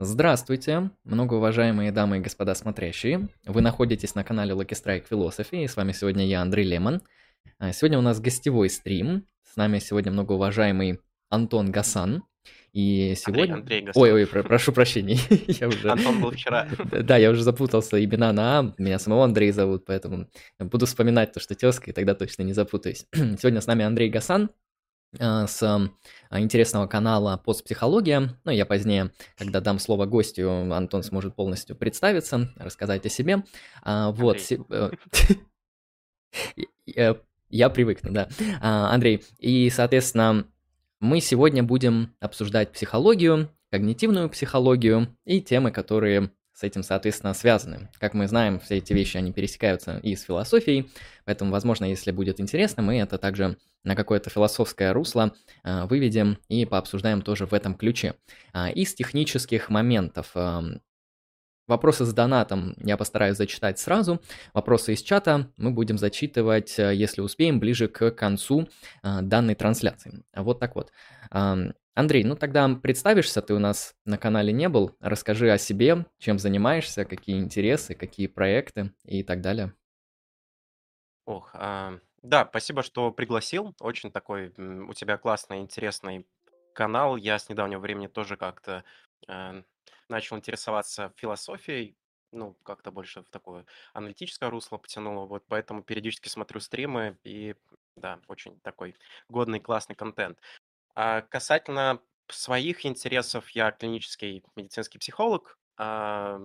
Здравствуйте, многоуважаемые дамы и господа смотрящие. Вы находитесь на канале Lucky Strike Philosophy, и с вами сегодня я, Андрей Лемон. А, Сегодня у нас гостевой стрим. С нами сегодня многоуважаемый Антон Гасан. И Андрей, сегодня... Андрей Ой, Гасан. ой, про- прошу прощения, я уже... Антон был вчера. Да, я уже запутался, имена на А, меня самого Андрей зовут, поэтому буду вспоминать то, что тезка, и тогда точно не запутаюсь. Сегодня с нами Андрей Гасан с а, интересного канала «Постпсихология». Ну, я позднее, когда дам слово гостю, Антон сможет полностью представиться, рассказать о себе. А, Вот, э, э, я привыкну, да. А, Андрей, и, соответственно, мы сегодня будем обсуждать психологию, когнитивную психологию и темы, которые с этим, соответственно, связаны. Как мы знаем, все эти вещи, они пересекаются и с философией, поэтому, возможно, если будет интересно, мы это также на какое-то философское русло а, выведем и пообсуждаем тоже в этом ключе. А, Из технических моментов ам, Вопросы с донатом я постараюсь зачитать сразу. Вопросы из чата мы будем зачитывать, э, если успеем, ближе к концу а, данной трансляции. А Вот так вот. Андрей, ну тогда представишься, ты у нас на канале не был. Расскажи о себе, чем занимаешься, какие интересы, какие проекты и так далее. Ох, а, да, спасибо, что пригласил. Очень такой у тебя классный, интересный канал. Я с недавнего времени тоже как-то э, начал интересоваться философией. Ну, как-то больше в такое аналитическое русло потянуло. Вот поэтому периодически смотрю стримы и, да, очень такой годный, классный контент. А касательно своих интересов, я клинический медицинский психолог, а,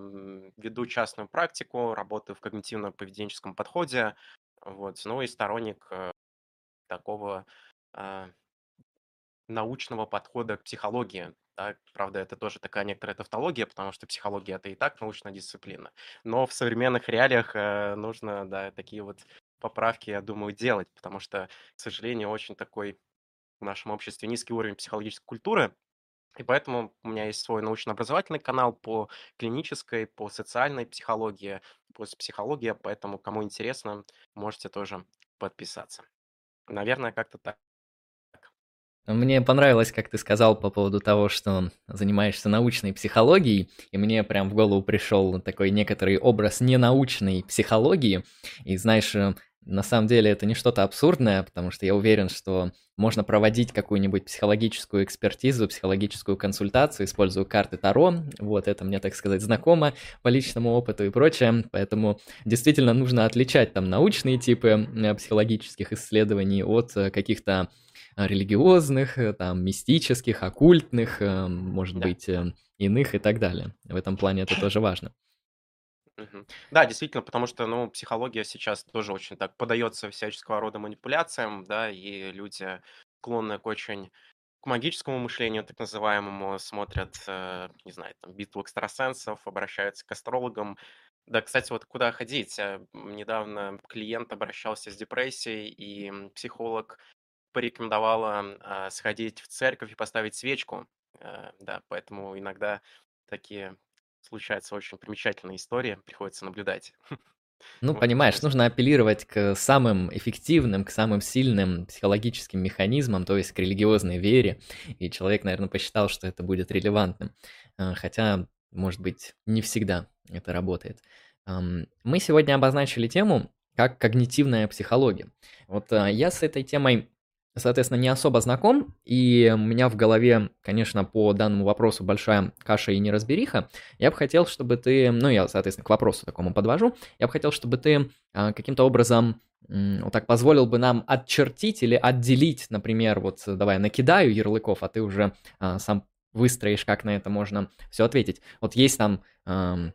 веду частную практику, работаю в когнитивно-поведенческом подходе, вот, ну и сторонник э, такого а, научного подхода к психологии. да. Правда, это тоже такая некоторая тавтология, потому что психология это и так научная дисциплина. Но в современных реалиях э, нужно, да, такие вот поправки, я думаю, делать, потому что, к сожалению, очень такой в нашем обществе низкий уровень психологической культуры, и поэтому у меня есть свой научно-образовательный канал по клинической, по социальной психологии, по психологии, поэтому, кому интересно, можете тоже подписаться. Наверное, как-то так. Мне понравилось, как ты сказал по поводу того, что занимаешься научной психологией, и мне прям в голову пришел такой некоторый образ ненаучной психологии. И знаешь, э, на самом деле это не что-то абсурдное, потому что я уверен, что можно проводить какую-нибудь психологическую экспертизу, психологическую консультацию, используя карты Таро. Вот это мне, так сказать, знакомо по личному опыту и прочее. Поэтому действительно нужно отличать там научные типы э, психологических исследований от э, каких-то а, религиозных, э, там, мистических, оккультных, э, может Да, быть, э, иных и так далее. В этом плане это тоже важно. Да, действительно, потому что, ну, психология сейчас тоже очень так подается всяческого рода манипуляциям, да, и люди склонны к очень к магическому мышлению, так называемому, смотрят, э, не знаю, там, битву экстрасенсов, обращаются к астрологам. Да, кстати, вот куда ходить? Э, Недавно клиент обращался с депрессией, и психолог порекомендовала а, сходить в церковь и поставить свечку. Э, Да, поэтому иногда такие случаются очень примечательные истории, приходится наблюдать. Ну, Вот, понимаешь, пожалуйста. нужно апеллировать к самым эффективным, к самым сильным психологическим механизмам, то есть к религиозной вере. И человек, наверное, посчитал, что это будет релевантным. Э, Хотя, может быть, не всегда это работает. Мы сегодня обозначили тему как когнитивная психология. Вот э, я с этой темой, соответственно, не особо знаком, и у меня в голове, конечно, по данному вопросу большая каша и неразбериха. Я бы хотел, чтобы ты, ну, я, соответственно, к вопросу такому подвожу, я бы хотел, чтобы ты а, каким-то образом вот так позволил бы нам отчертить или отделить, например, вот давай я накидаю ярлыков, а ты уже а, сам выстроишь, как на это можно все ответить. Вот есть там ам,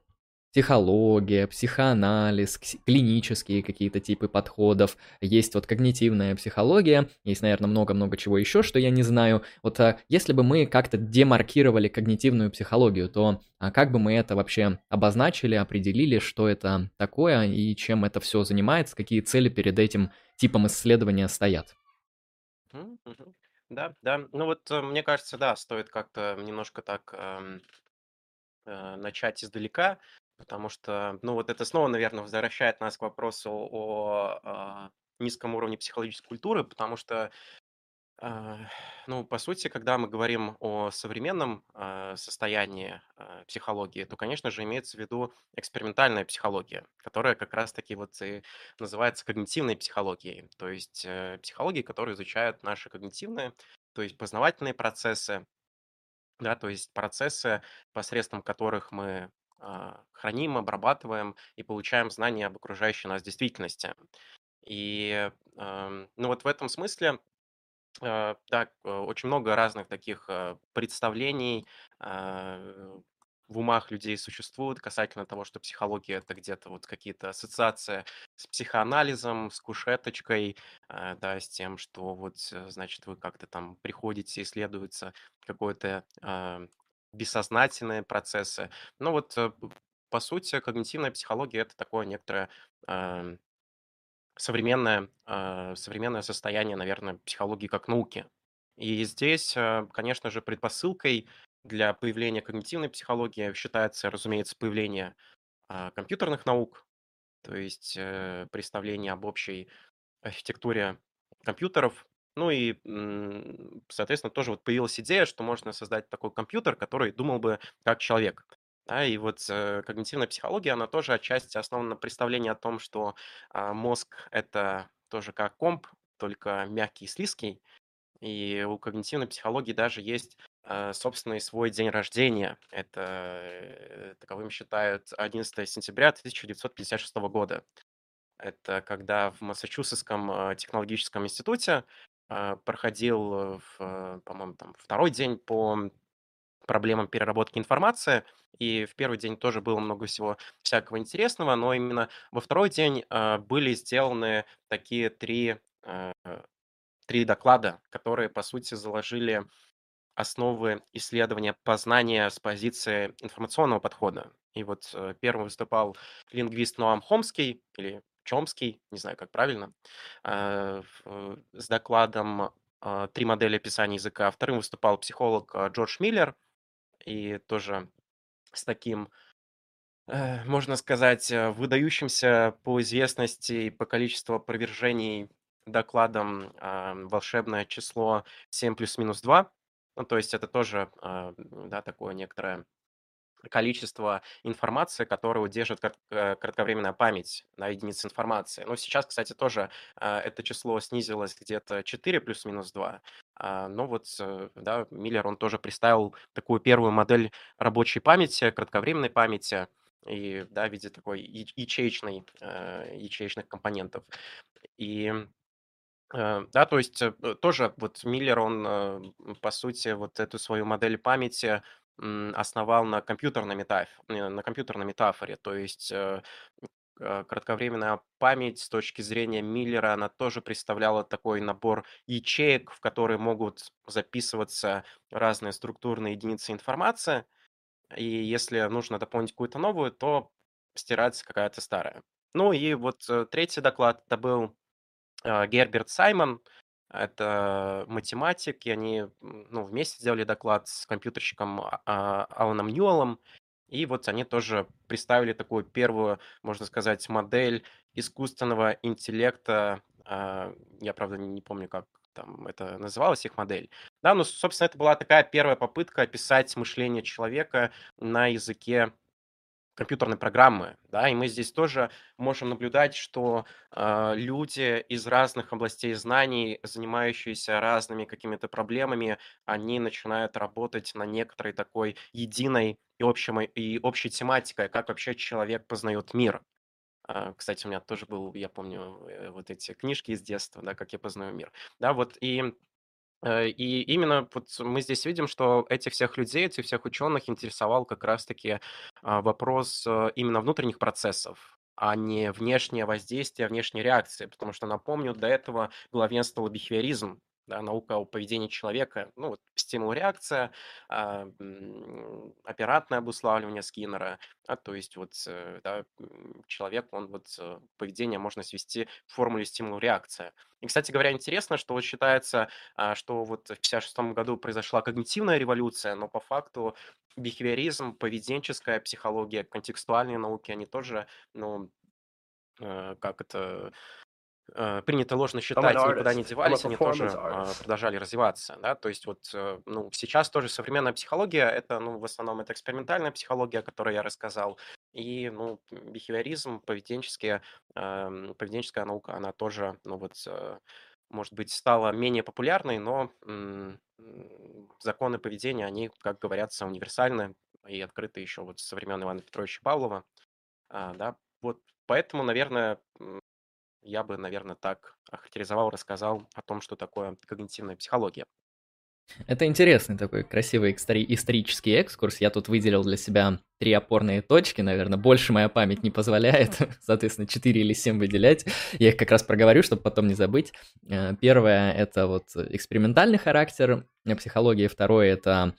психология, психоанализ, клинические какие-то типы подходов, есть вот когнитивная психология, есть, наверное, много-много чего еще, что я не знаю. Вот а, если бы мы как-то демаркировали когнитивную психологию, то а как бы мы это вообще обозначили, определили, что это такое и чем это все занимается, какие цели перед этим типом исследования стоят? Да, да. Ну вот, э, мне кажется, да, стоит как-то немножко так эм, э, начать издалека, потому что, ну вот это снова, наверное, возвращает нас к вопросу о а, низком уровне психологической культуры, потому что А, ну, по сути, когда мы говорим о современном а, состоянии э, психологии, то, конечно же, имеется в виду экспериментальная психология, которая как раз-таки вот и называется когнитивной психологией. То есть э, психология, которая изучает наши когнитивные, то есть познавательные процессы, да, то есть процессы, посредством которых мы храним, обрабатываем и получаем знания об окружающей нас действительности. И, ну вот в этом смысле так, э, очень много разных таких, э, представлений, а, в умах людей существует касательно того, что психология- это где-то вот какие-то ассоциации с психоанализом, с кушеточкой, а, да, с тем, что вот, э, значит, вы как-то там приходите, исследуется какое-то, а, бессознательные процессы. Ну вот, э, по сути, когнитивная психология- это такое некоторое, ам современное, а, современное состояние, наверное, психологии как науки. И здесь, а, конечно же, предпосылкой для появления когнитивной психологии считается, разумеется, появление а, компьютерных наук, то есть э, представление об общей архитектуре компьютеров. Ну и, соответственно, тоже вот появилась идея, что можно создать такой компьютер, который думал бы как человек. Да, и вот э, когнитивная психология, она тоже отчасти основана на представлении о том, что а, мозг это тоже как комп, только мягкий и слизкий. И у когнитивной психологии даже есть э, собственный свой день рождения. Это э, таковым считают 11 сентября 1956 года. Это когда в Массачусетском э, технологическом институте э, проходил, э, в, э, по-моему, там второй день по проблемам переработки информации. И в первый день тоже было много всего всякого интересного, но именно во второй день а, были сделаны такие три, а, три доклада, которые, по сути, заложили основы исследования познания с позиции информационного подхода. И вот э, первым выступал лингвист Ноам Хомский, или Чомский, не знаю, как правильно, а, в- с докладом а, «Три модели описания языка». Вторым выступал психолог а, Джордж Миллер, и тоже с таким, э, можно сказать, э, выдающимся по известности и по количеству опровержений докладом а, «Волшебное число 7 плюс-минус 2». Ну, то есть это тоже, да, такое некоторое количество информации, которое удерживает крат- э, кратковременная память на единице информации. Но сейчас, кстати, тоже а, это число снизилось где-то 4 плюс-минус 2. А, Но вот, э, да, Миллер, он тоже представил такую первую модель рабочей памяти, кратковременной памяти, и, да, в виде такой ячеечной, э, ячеечных компонентов. И Э, да, то есть, э, тоже вот Миллер, он, э, по сути, вот эту свою модель памяти, основал на компьютерной метаф э, на компьютерной метафоре. То есть, э, э, кратковременная память с точки зрения Миллера, она тоже представляла такой набор ячеек, в которые могут записываться разные структурные единицы информации. И если нужно дополнить какую-то новую, то стирается какая-то старая. Ну и вот, 3 доклад- это был Герберт Саймон. Это математик, и они, ну, вместе сделали доклад с компьютерщиком А а, Аланом Ньюэллом. И вот они тоже представили такую первую, можно сказать, модель искусственного интеллекта. А, я, правда, не помню, как там это называлась их модель. Да, ну, собственно, это была такая первая попытка описать мышление человека на языке компьютерной программы, да, и мы здесь тоже можем наблюдать, что а, люди из разных областей знаний, занимающиеся разными какими-то проблемами, они начинают работать на некоторой такой единой и, общем, и общей тематикой, как вообще человек познает мир. А, Кстати, у меня тоже был, я помню, э, вот эти книжки из детства, да, как я познаю мир. Да, вот и Э, и именно вот мы здесь видим, что этих всех людей, этих всех ученых интересовал как раз-таки а, вопрос э, именно внутренних процессов, а не внешнее воздействие, внешние реакции. Потому что, напомню, до этого главенствовал бихевиоризм, да, наука о поведении человека, ну, вот стимул-реакция, а, м, оперантное обуславливание Скиннера, а, то есть вот э, да, человек, он вот э, поведение можно свести к формуле стимул-реакция. И, кстати говоря, интересно, что вот считается, а, что вот в 56 году произошла когнитивная революция, но по факту бихевиоризм, поведенческая психология, контекстуальные науки, они тоже, ну, э, как это, принято ложно считать, никуда не девались, они тоже а, artist. продолжали развиваться, да, то есть вот, э, ну, сейчас тоже современная психология, это, ну, в основном это экспериментальная психология, о которой я рассказал, и, ну, бихевиоризм, поведенческие, эм, поведенческая наука, она тоже, ну, вот, э, может быть, стала менее популярной, но законы поведения, они, как говорятся, универсальны и открыты еще вот со времен Ивана Петровича Павлова, а, да, вот поэтому, наверное, я бы, наверное, так охарактеризовал, рассказал о том, что такое когнитивная психология. Это интересный такой красивый исторический экскурс. Я тут выделил для себя три опорные точки, наверное. Больше моя память не позволяет, соответственно, 4 или 7 выделять. Я их как раз проговорю, чтобы потом не забыть. Э, Первое — это вот экспериментальный характер психологии. Второе — это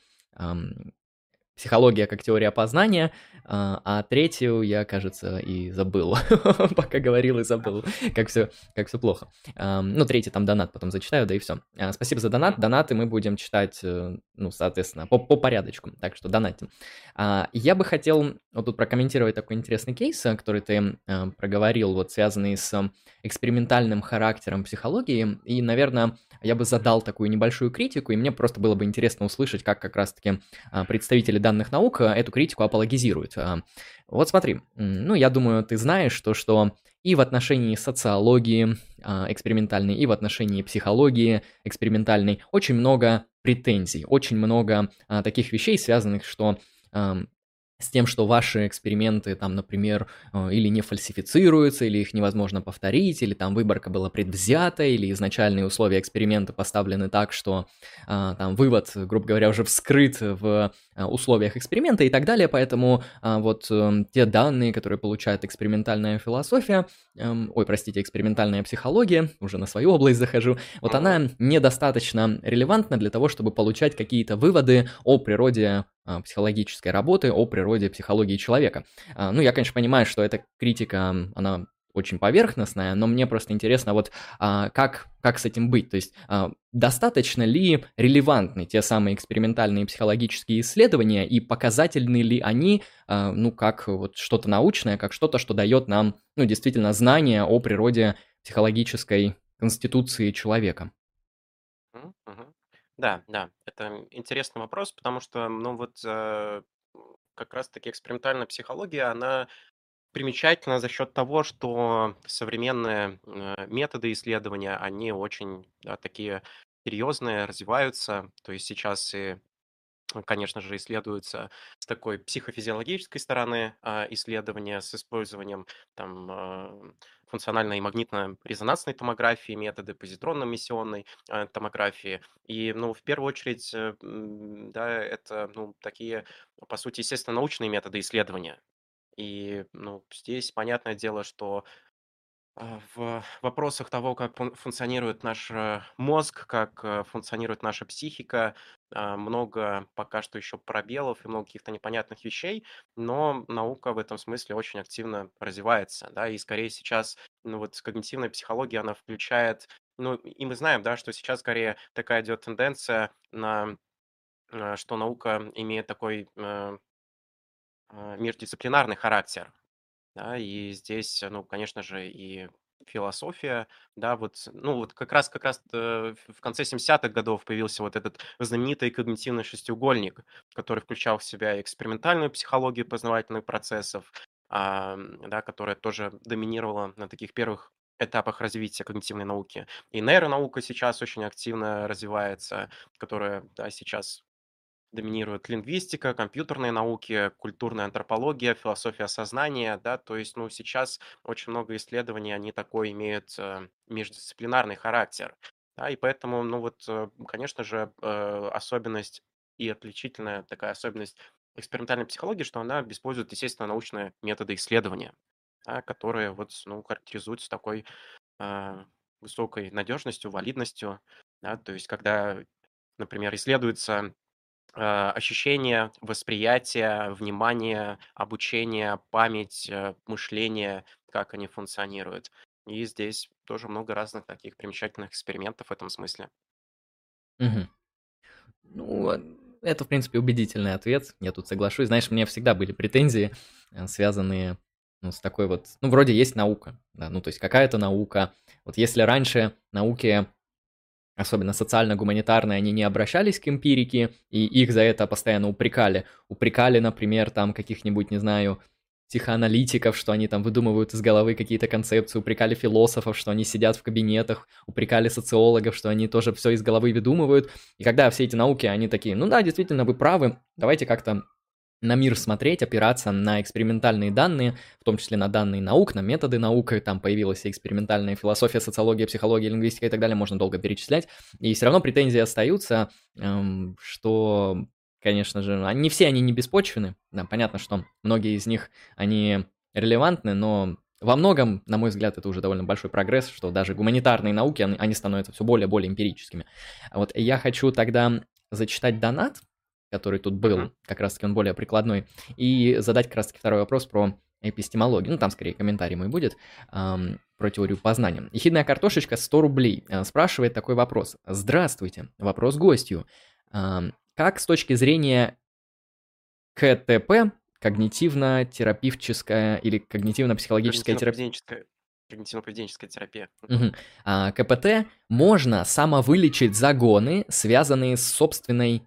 психология как теория познания, а, а третью я, кажется, и забыл. Пока говорил и забыл, как все, как все плохо. Ну, третий там донат потом зачитаю, да и все. Спасибо за донат. Донаты мы будем читать, э, ну, соответственно, по, по порядочку. Так что донатим. А, Я бы хотел вот тут прокомментировать такой интересный кейс, э, который ты э, проговорил, вот связанный с экспериментальным характером психологии. И, наверное, я бы задал такую небольшую критику, и мне просто было бы интересно услышать, как как раз-таки а, представители данных наук а, эту критику апологизируют. А, Вот смотри, ну, я думаю, ты знаешь то, что и в отношении социологии а, экспериментальной, и в отношении психологии экспериментальной очень много претензий, очень много а, таких вещей, связанных, что с тем, что ваши эксперименты там, например, э, или не фальсифицируются, или их невозможно повторить, или там выборка была предвзята, или изначальные условия эксперимента поставлены так, что а, там вывод, грубо говоря, уже вскрыт в а, условиях эксперимента и так далее. Поэтому вот те данные, которые получает экспериментальная философия, эм, ой, простите, экспериментальная психология, уже на свою область захожу, вот она недостаточно релевантна для того, чтобы получать какие-то выводы о природе психологической работы, о природе психологии человека. А, Ну, я, конечно, понимаю, что эта критика, она очень поверхностная, но мне просто интересно, вот а, как, как с этим быть? То есть а, достаточно ли релевантны те самые экспериментальные психологические исследования и показательны ли они, а, ну, как вот что-то научное, как что-то, что дает нам, ну, действительно, знания о природе психологической конституции человека? Да, да, это интересный вопрос, потому что, ну вот, э, как раз-таки экспериментальная психология, она примечательна за счет того, что современные э, методы исследования, они очень да, такие серьезные, развиваются. То есть сейчас и конечно же, исследуются с такой психофизиологической стороны а, исследования с использованием там а, функциональной и магнитно-резонансной томографии, методы позитронно-эмиссионной а, томографии. И, ну, в первую очередь, э, да, это, ну, такие, по сути, естественно, научные методы исследования. И, ну, здесь понятное дело, что В вопросах того, как фун- функционирует наш э, мозг, как э, функционирует наша психика, много пока что еще пробелов и много каких-то непонятных вещей, но наука в этом смысле очень активно развивается, да, и скорее сейчас, ну вот когнитивная психология, она включает, ну и мы знаем, да, что сейчас скорее такая идет тенденция на, э, что наука имеет такой э, э, междисциплинарный характер, да, и здесь, ну, конечно же, и философия, да, вот, ну, вот как раз, как раз э, в конце 70-х годов появился вот этот знаменитый когнитивный шестиугольник, который включал в себя экспериментальную психологию познавательных процессов, а, да, которая тоже доминировала на таких первых этапах развития когнитивной науки. И нейронаука сейчас очень активно развивается, которая, да, сейчас Доминирует лингвистика, компьютерные науки, культурная антропология, философия сознания, да, то есть, ну, сейчас очень много исследований, они такой имеют э, междисциплинарный характер, да, и поэтому, ну, вот, э, конечно же, э, особенность и отличительная такая особенность экспериментальной психологии, что она использует, естественно, научные методы исследования, да, которые вот, ну, характеризуются такой э, высокой надежностью, валидностью, да, то есть, когда, например, исследуется э, ощущения, восприятие, внимание, обучение, память, э, мышление, как они функционируют. И здесь тоже много разных таких примечательных экспериментов в этом смысле. Мгм. Ну, это, в принципе, убедительный ответ. Я тут соглашусь. Знаешь, меня всегда были претензии, э, связанные, ну, с такой вот, ну, вроде есть наука, да, ну, то есть какая-то наука. Вот если раньше науки, особенно социально-гуманитарные, они не обращались к эмпирике, и их за это постоянно упрекали. Упрекали, например, там каких-нибудь, не знаю, психоаналитиков, что они там выдумывают из головы какие-то концепции, упрекали философов, что они сидят в кабинетах, упрекали социологов, что они тоже все из головы выдумывают. И когда все эти науки, они такие, ну да, действительно, вы правы, давайте как-то на мир смотреть, опираться на экспериментальные данные, в том числе на данные наук, на методы наук, там появилась экспериментальная философия, социология, психология, лингвистика и так далее, можно долго перечислять, и все равно претензии остаются, эм, что, конечно же, не все они не беспочвены, да, понятно, что многие из них, они релевантны, но во многом, на мой взгляд, это уже довольно большой прогресс, что даже гуманитарные науки, они становятся все более и более эмпирическими. Вот я хочу тогда зачитать донат, который тут был, как раз-таки он более прикладной, и задать как раз-таки второй вопрос про эпистемологию, ну там скорее комментарий мой будет, эм, про теорию познания. Ехидная картошечка 100 рублей э, спрашивает такой вопрос. Здравствуйте, вопрос гостю. Эм, как с точки зрения КТП, когнитивно-терапевтическая или когнитивно-психологическая терапия? Когнитивно-поведенческая терапия. Угу. А, КПТ можно самовылечить загоны, связанные с собственной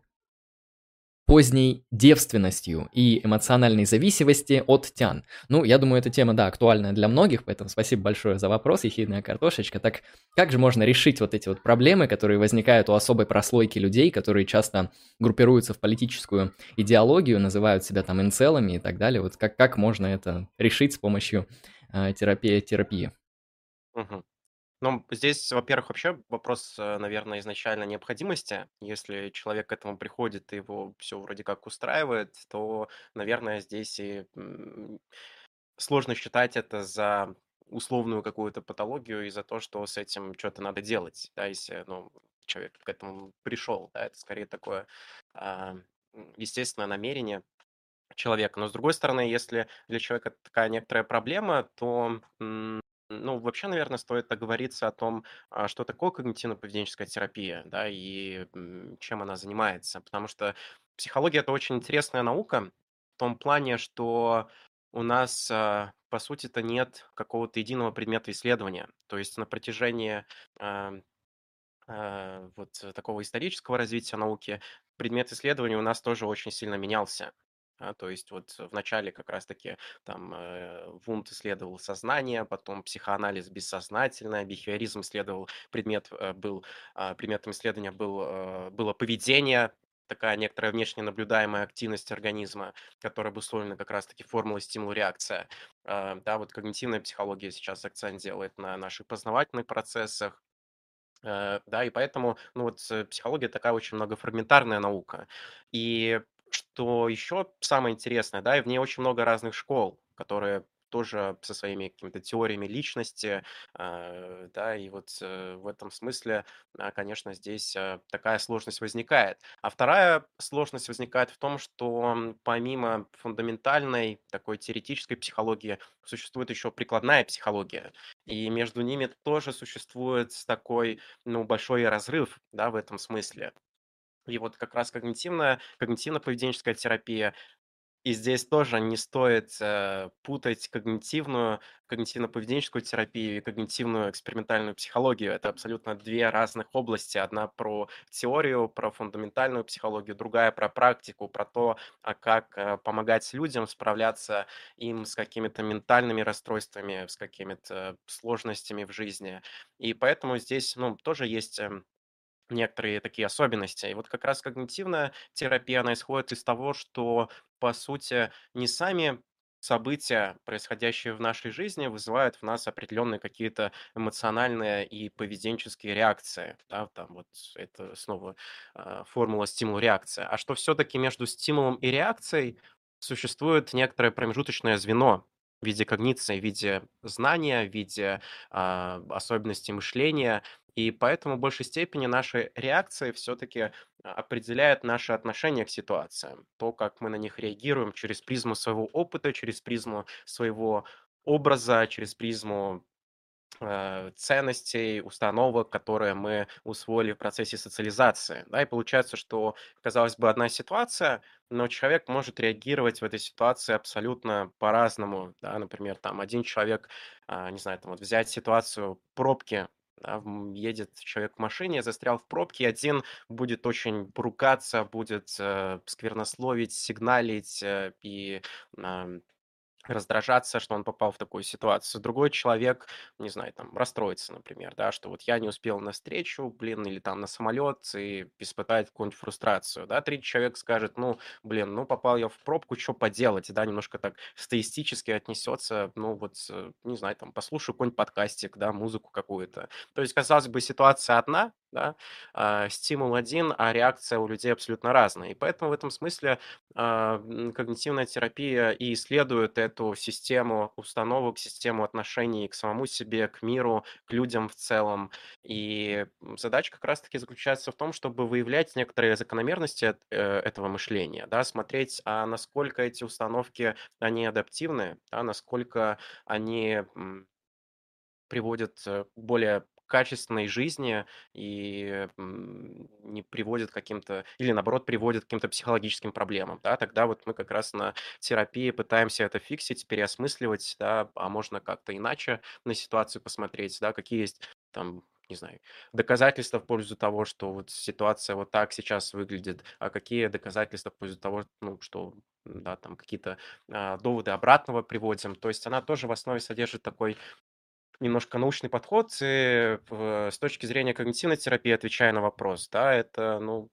поздней девственностью и эмоциональной зависимости от тян. Ну, я думаю, эта тема, да, актуальна для многих, поэтому спасибо большое за вопрос, ехидная картошечка. Так как же можно решить вот эти вот проблемы, которые возникают у особой прослойки людей, которые часто группируются в политическую идеологию, называют себя там инцелами и так далее? Вот как, как можно это решить с помощью э, терапии? терапии? Угу. Ну, здесь, во-первых, вообще вопрос, э, наверное, изначально необходимости. Если человек к этому приходит и его все вроде как устраивает, то, наверное, здесь и сложно считать это за условную какую-то патологию и за то, что с этим что-то надо делать, да, если, ну, человек к этому пришел, да, это скорее такое а, естественное намерение человека. Но с другой стороны, если для человека такая некоторая проблема, то ну, вообще, наверное, стоит оговориться о том, а, что такое когнитивно-поведенческая терапия, да, и чем она занимается. Потому что психология– это очень интересная наука в том плане, что у нас, а, по сути-то, нет какого-то единого предмета исследования. То есть на протяжении а, вот такого исторического развития науки предмет исследования у нас тоже очень сильно менялся. А, то есть вот в начале как раз-таки там э, Вунд исследовал сознание, потом психоанализ бессознательное, бихевиоризм исследовал предмет, э, был, э, предметом исследования был, э, было поведение, такая некоторая внешне наблюдаемая активность организма, которая обусловлена как раз-таки формулой стимул-реакция. Э, да, вот когнитивная психология сейчас акцент делает на наших познавательных процессах, э, да, и поэтому, ну вот, э, психология такая очень многофрагментарная наука. И что еще самое интересное, да, и в ней очень много разных школ, которые тоже со своими какими-то теориями личности, э, да, и вот э, в этом смысле, э, конечно, здесь э, такая сложность возникает. А вторая сложность возникает в том, что помимо фундаментальной такой теоретической психологии существует еще прикладная психология, и между ними тоже существует такой, ну, большой разрыв, да, в этом смысле. И вот как раз когнитивная, когнитивно-поведенческая терапия. И здесь тоже не стоит э, путать когнитивную, когнитивно-поведенческую терапию и когнитивную экспериментальную психологию. Это абсолютно две разных области. Одна про теорию, про фундаментальную психологию, другая про практику, про то, а как э, помогать людям справляться им с какими-то ментальными расстройствами, с какими-то сложностями в жизни. И поэтому здесь ну, тоже есть эм, некоторые такие особенности. И вот как раз когнитивная терапия, она исходит из того, что, по сути, не сами события, происходящие в нашей жизни, вызывают в нас определенные какие-то эмоциональные и поведенческие реакции. Да, там вот это снова э, формула стимул-реакция. А что все-таки между стимулом и реакцией существует некоторое промежуточное звено, в виде когниции, в виде знания, в виде а, особенностей мышления. И поэтому в большей степени наши реакции все-таки определяют наше отношение к ситуациям. То, как мы на них реагируем через призму своего опыта, через призму своего образа, через призму э, ценностей, установок, которые мы усвоили в процессе социализации. Да, и получается, что, казалось бы, одна ситуация, но человек может реагировать в этой ситуации абсолютно по-разному. Да, например, там один человек, а, не знаю, там вот взять ситуацию пробки, да, едет человек в машине, застрял в пробке, один будет очень ругаться, будет э, сквернословить, сигналить э, и э, раздражаться, что он попал в такую ситуацию. Другой человек, не знаю, там, расстроится, например, да, что вот я не успел на встречу, блин, или там на самолет, и испытает какую-нибудь фрустрацию, да. Третий человек скажет, ну, блин, ну, попал я в пробку, что поделать, да, немножко так стоистически отнесется, ну, вот, не знаю, там, послушаю какой-нибудь подкастик, да, музыку какую-то. То есть, казалось бы, ситуация одна, да, а, стимул один, а реакция у людей абсолютно разная. И поэтому в этом смысле а, когнитивная терапия и исследует эту систему установок, систему отношений к самому себе, к миру, к людям в целом. И задача как раз-таки заключается в том, чтобы выявлять некоторые закономерности э, этого мышления, да, смотреть, а насколько эти установки, они адаптивны, да, насколько они приводят к более качественной жизни и не приводит к каким-то, или наоборот, приводит к каким-то психологическим проблемам, да, тогда вот мы как раз на терапии пытаемся это фиксить, переосмысливать, да, а можно как-то иначе на ситуацию посмотреть, да, какие есть там не знаю, доказательства в пользу того, что вот ситуация вот так сейчас выглядит, а какие доказательства в пользу того, ну, что, да, там какие-то а, доводы обратного приводим. То есть она тоже в основе содержит такой немножко научный подход, и в, с точки зрения когнитивной терапии, отвечая на вопрос, да, это, ну,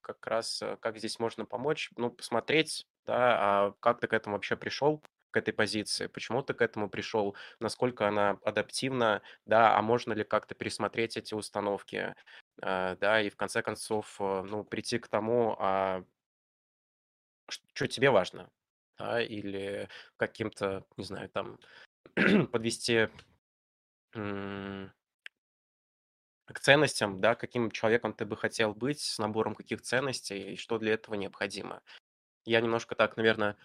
как раз, э, как здесь можно помочь, ну, посмотреть, да, а как ты к этому вообще пришел, к этой позиции, почему ты к этому пришел, насколько она адаптивна, да, а можно ли как-то пересмотреть эти установки, э, да, и в конце концов, э, ну, прийти к тому, а что тебе важно, да, или каким-то, не знаю, там, подвести к ценностям, да, каким человеком ты бы хотел быть, с набором каких ценностей и что для этого необходимо. Я немножко так, наверное,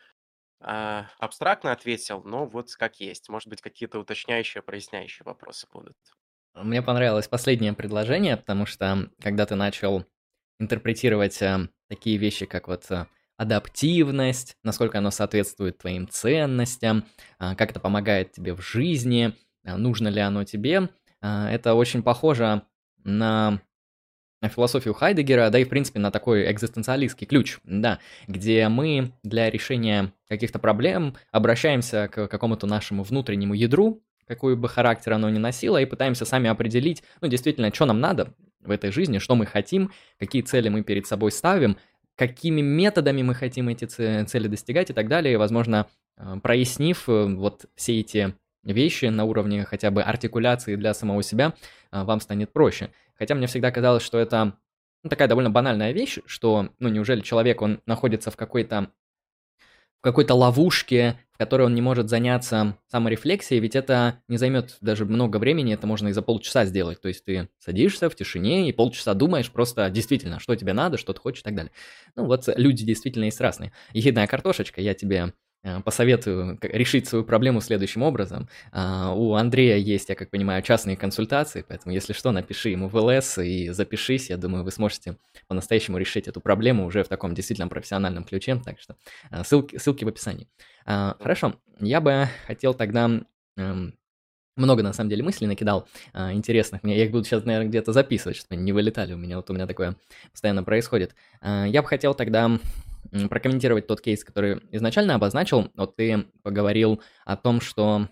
а, абстрактно ответил, но вот как есть. Может быть, какие-то уточняющие, проясняющие вопросы будут. Мне понравилось последнее предложение, потому что когда ты начал интерпретировать э, такие вещи, как вот э, адаптивность, насколько оно соответствует твоим ценностям, э, как это помогает тебе в жизни – а, нужно ли оно тебе. А, это очень похоже на философию Хайдегера, да и, в принципе, на такой экзистенциалистский ключ, да, где мы для решения каких-то проблем обращаемся к какому-то нашему внутреннему ядру, какой бы характер оно ни носило, и пытаемся сами определить, ну, действительно, что нам надо в этой жизни, что мы хотим, какие цели мы перед собой ставим, какими методами мы хотим эти цели достигать и так далее, и, возможно, а, прояснив э, вот все эти вещи на уровне хотя бы артикуляции для самого себя, а, вам станет проще. Хотя мне всегда казалось, что это ну, такая довольно банальная вещь, что, ну, неужели человек, он находится в какой-то в какой-то ловушке, в которой он не может заняться саморефлексией, ведь это не займет даже много времени, это можно и за полчаса сделать. То есть ты садишься в тишине и полчаса думаешь просто действительно, что тебе надо, что ты хочешь и так далее. Ну вот люди действительно есть разные. Ехидная картошечка, я тебе посоветую решить свою проблему следующим образом. А, у Андрея есть, я как понимаю, частные консультации, поэтому, если что, напиши ему в ЛС и запишись. Я думаю, вы сможете по-настоящему решить эту проблему уже в таком действительно профессиональном ключе. Так что э, ссылки, ссылки в описании. А, хорошо, я бы хотел тогда эм, много, на самом деле, мыслей накидал а, интересных. Мне, я их буду сейчас, наверное, где-то записывать, чтобы они не вылетали у меня. Вот у меня такое постоянно происходит. А, я бы хотел тогда прокомментировать тот кейс, который изначально обозначил. Вот ты поговорил о том, что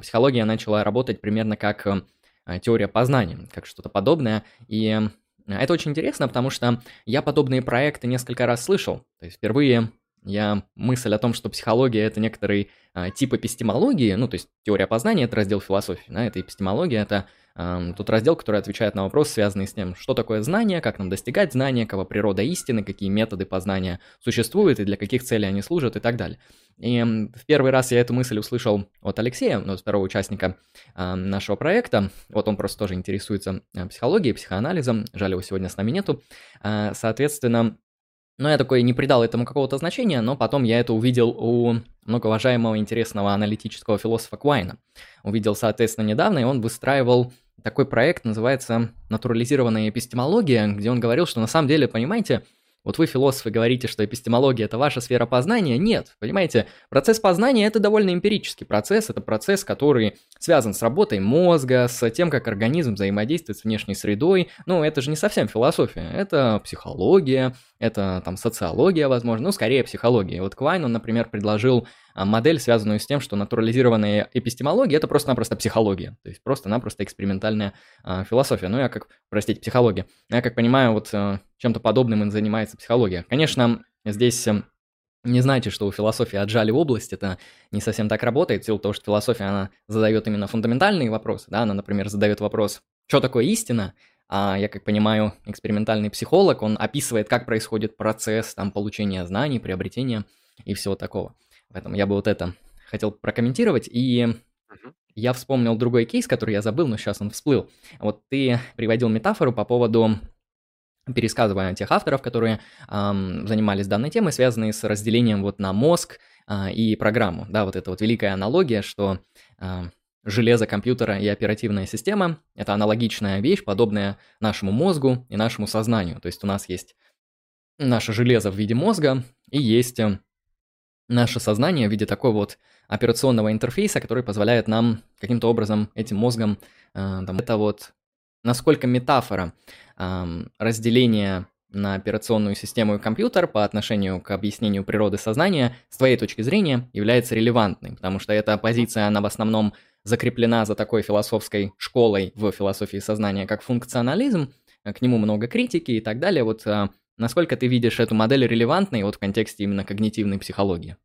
психология начала работать примерно как э, теория познания, как что-то подобное. И это очень интересно, потому что я подобные проекты несколько раз слышал. То есть впервые я мысль о том, что психология это некоторый э, тип эпистемологии, ну то есть теория познания это раздел философии, да, это эпистемология, это э, тот раздел, который отвечает на вопросы, связанные с тем, что такое знание, как нам достигать знания, какова природа истины, какие методы познания существуют и для каких целей они служат и так далее. И в первый раз я эту мысль услышал от Алексея, ну, от второго участника э, нашего проекта. Вот он просто тоже интересуется психологией, психоанализом. Жаль, его сегодня с нами нету. Э, соответственно, Но я такой не придал этому какого-то значения, но потом я это увидел у многоуважаемого интересного аналитического философа Квайна. Увидел, соответственно, недавно, и он выстраивал такой проект, называется «Натурализированная эпистемология», где он говорил, что на самом деле, понимаете, вот вы, философы, говорите, что эпистемология – это ваша сфера познания. Нет, понимаете, процесс познания – это довольно эмпирический процесс. Это процесс, который связан с работой мозга, с тем, как организм взаимодействует с внешней средой. Ну, это же не совсем философия, это психология, это там социология, возможно, ну, скорее психология. Вот Квайн, он, например, предложил модель, связанную с тем, что натурализированная эпистемология – это просто-напросто психология, то есть просто-напросто экспериментальная а, философия. Ну, я как, простите, психология. Я как понимаю, вот а, чем-то подобным и занимается психология. Конечно, здесь э, не знаете, что у философии отжали область, это не совсем так работает, в силу того, что философия, она задает именно фундаментальные вопросы, да, она, например, задает вопрос, что такое истина, а я, как понимаю, экспериментальный психолог, он описывает, как происходит процесс там получения знаний, приобретения и всего такого. Поэтому я бы вот это хотел прокомментировать. И я вспомнил другой кейс, который я забыл, но сейчас он всплыл. Вот ты приводил метафору по поводу пересказывая тех авторов, которые эм, занимались данной темой, связанные с разделением вот на мозг э, и программу. Да, вот это вот великая аналогия, что э, железо компьютера и оперативная система — это аналогичная вещь, подобная нашему мозгу и нашему сознанию. То есть у нас есть наше железо в виде мозга и есть э, наше сознание в виде такого вот операционного интерфейса, который позволяет нам каким-то образом этим мозгом, э, там, это вот насколько метафора э, разделения на операционную систему и компьютер по отношению к объяснению природы сознания с твоей точки зрения является релевантной, потому что эта позиция, она в основном закреплена за такой философской школой в философии сознания, как функционализм, к нему много критики и так далее. Вот э, Насколько ты видишь эту модель релевантной вот в контексте именно когнитивной психологии?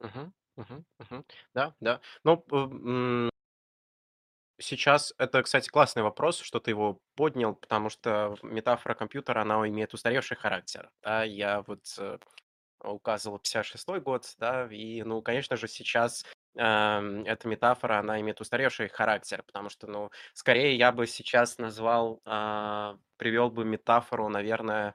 Мгм, мгм, мгм. Да, да. Ну, сейчас это, кстати, классный вопрос, что ты его поднял, потому что метафора компьютера, она имеет устаревший характер. Да, я вот э, указывал 56 год, да, и, ну, конечно же, сейчас эм, эта метафора, она имеет устаревший характер, потому что, ну, скорее я бы сейчас назвал, а, привел бы метафору, наверное,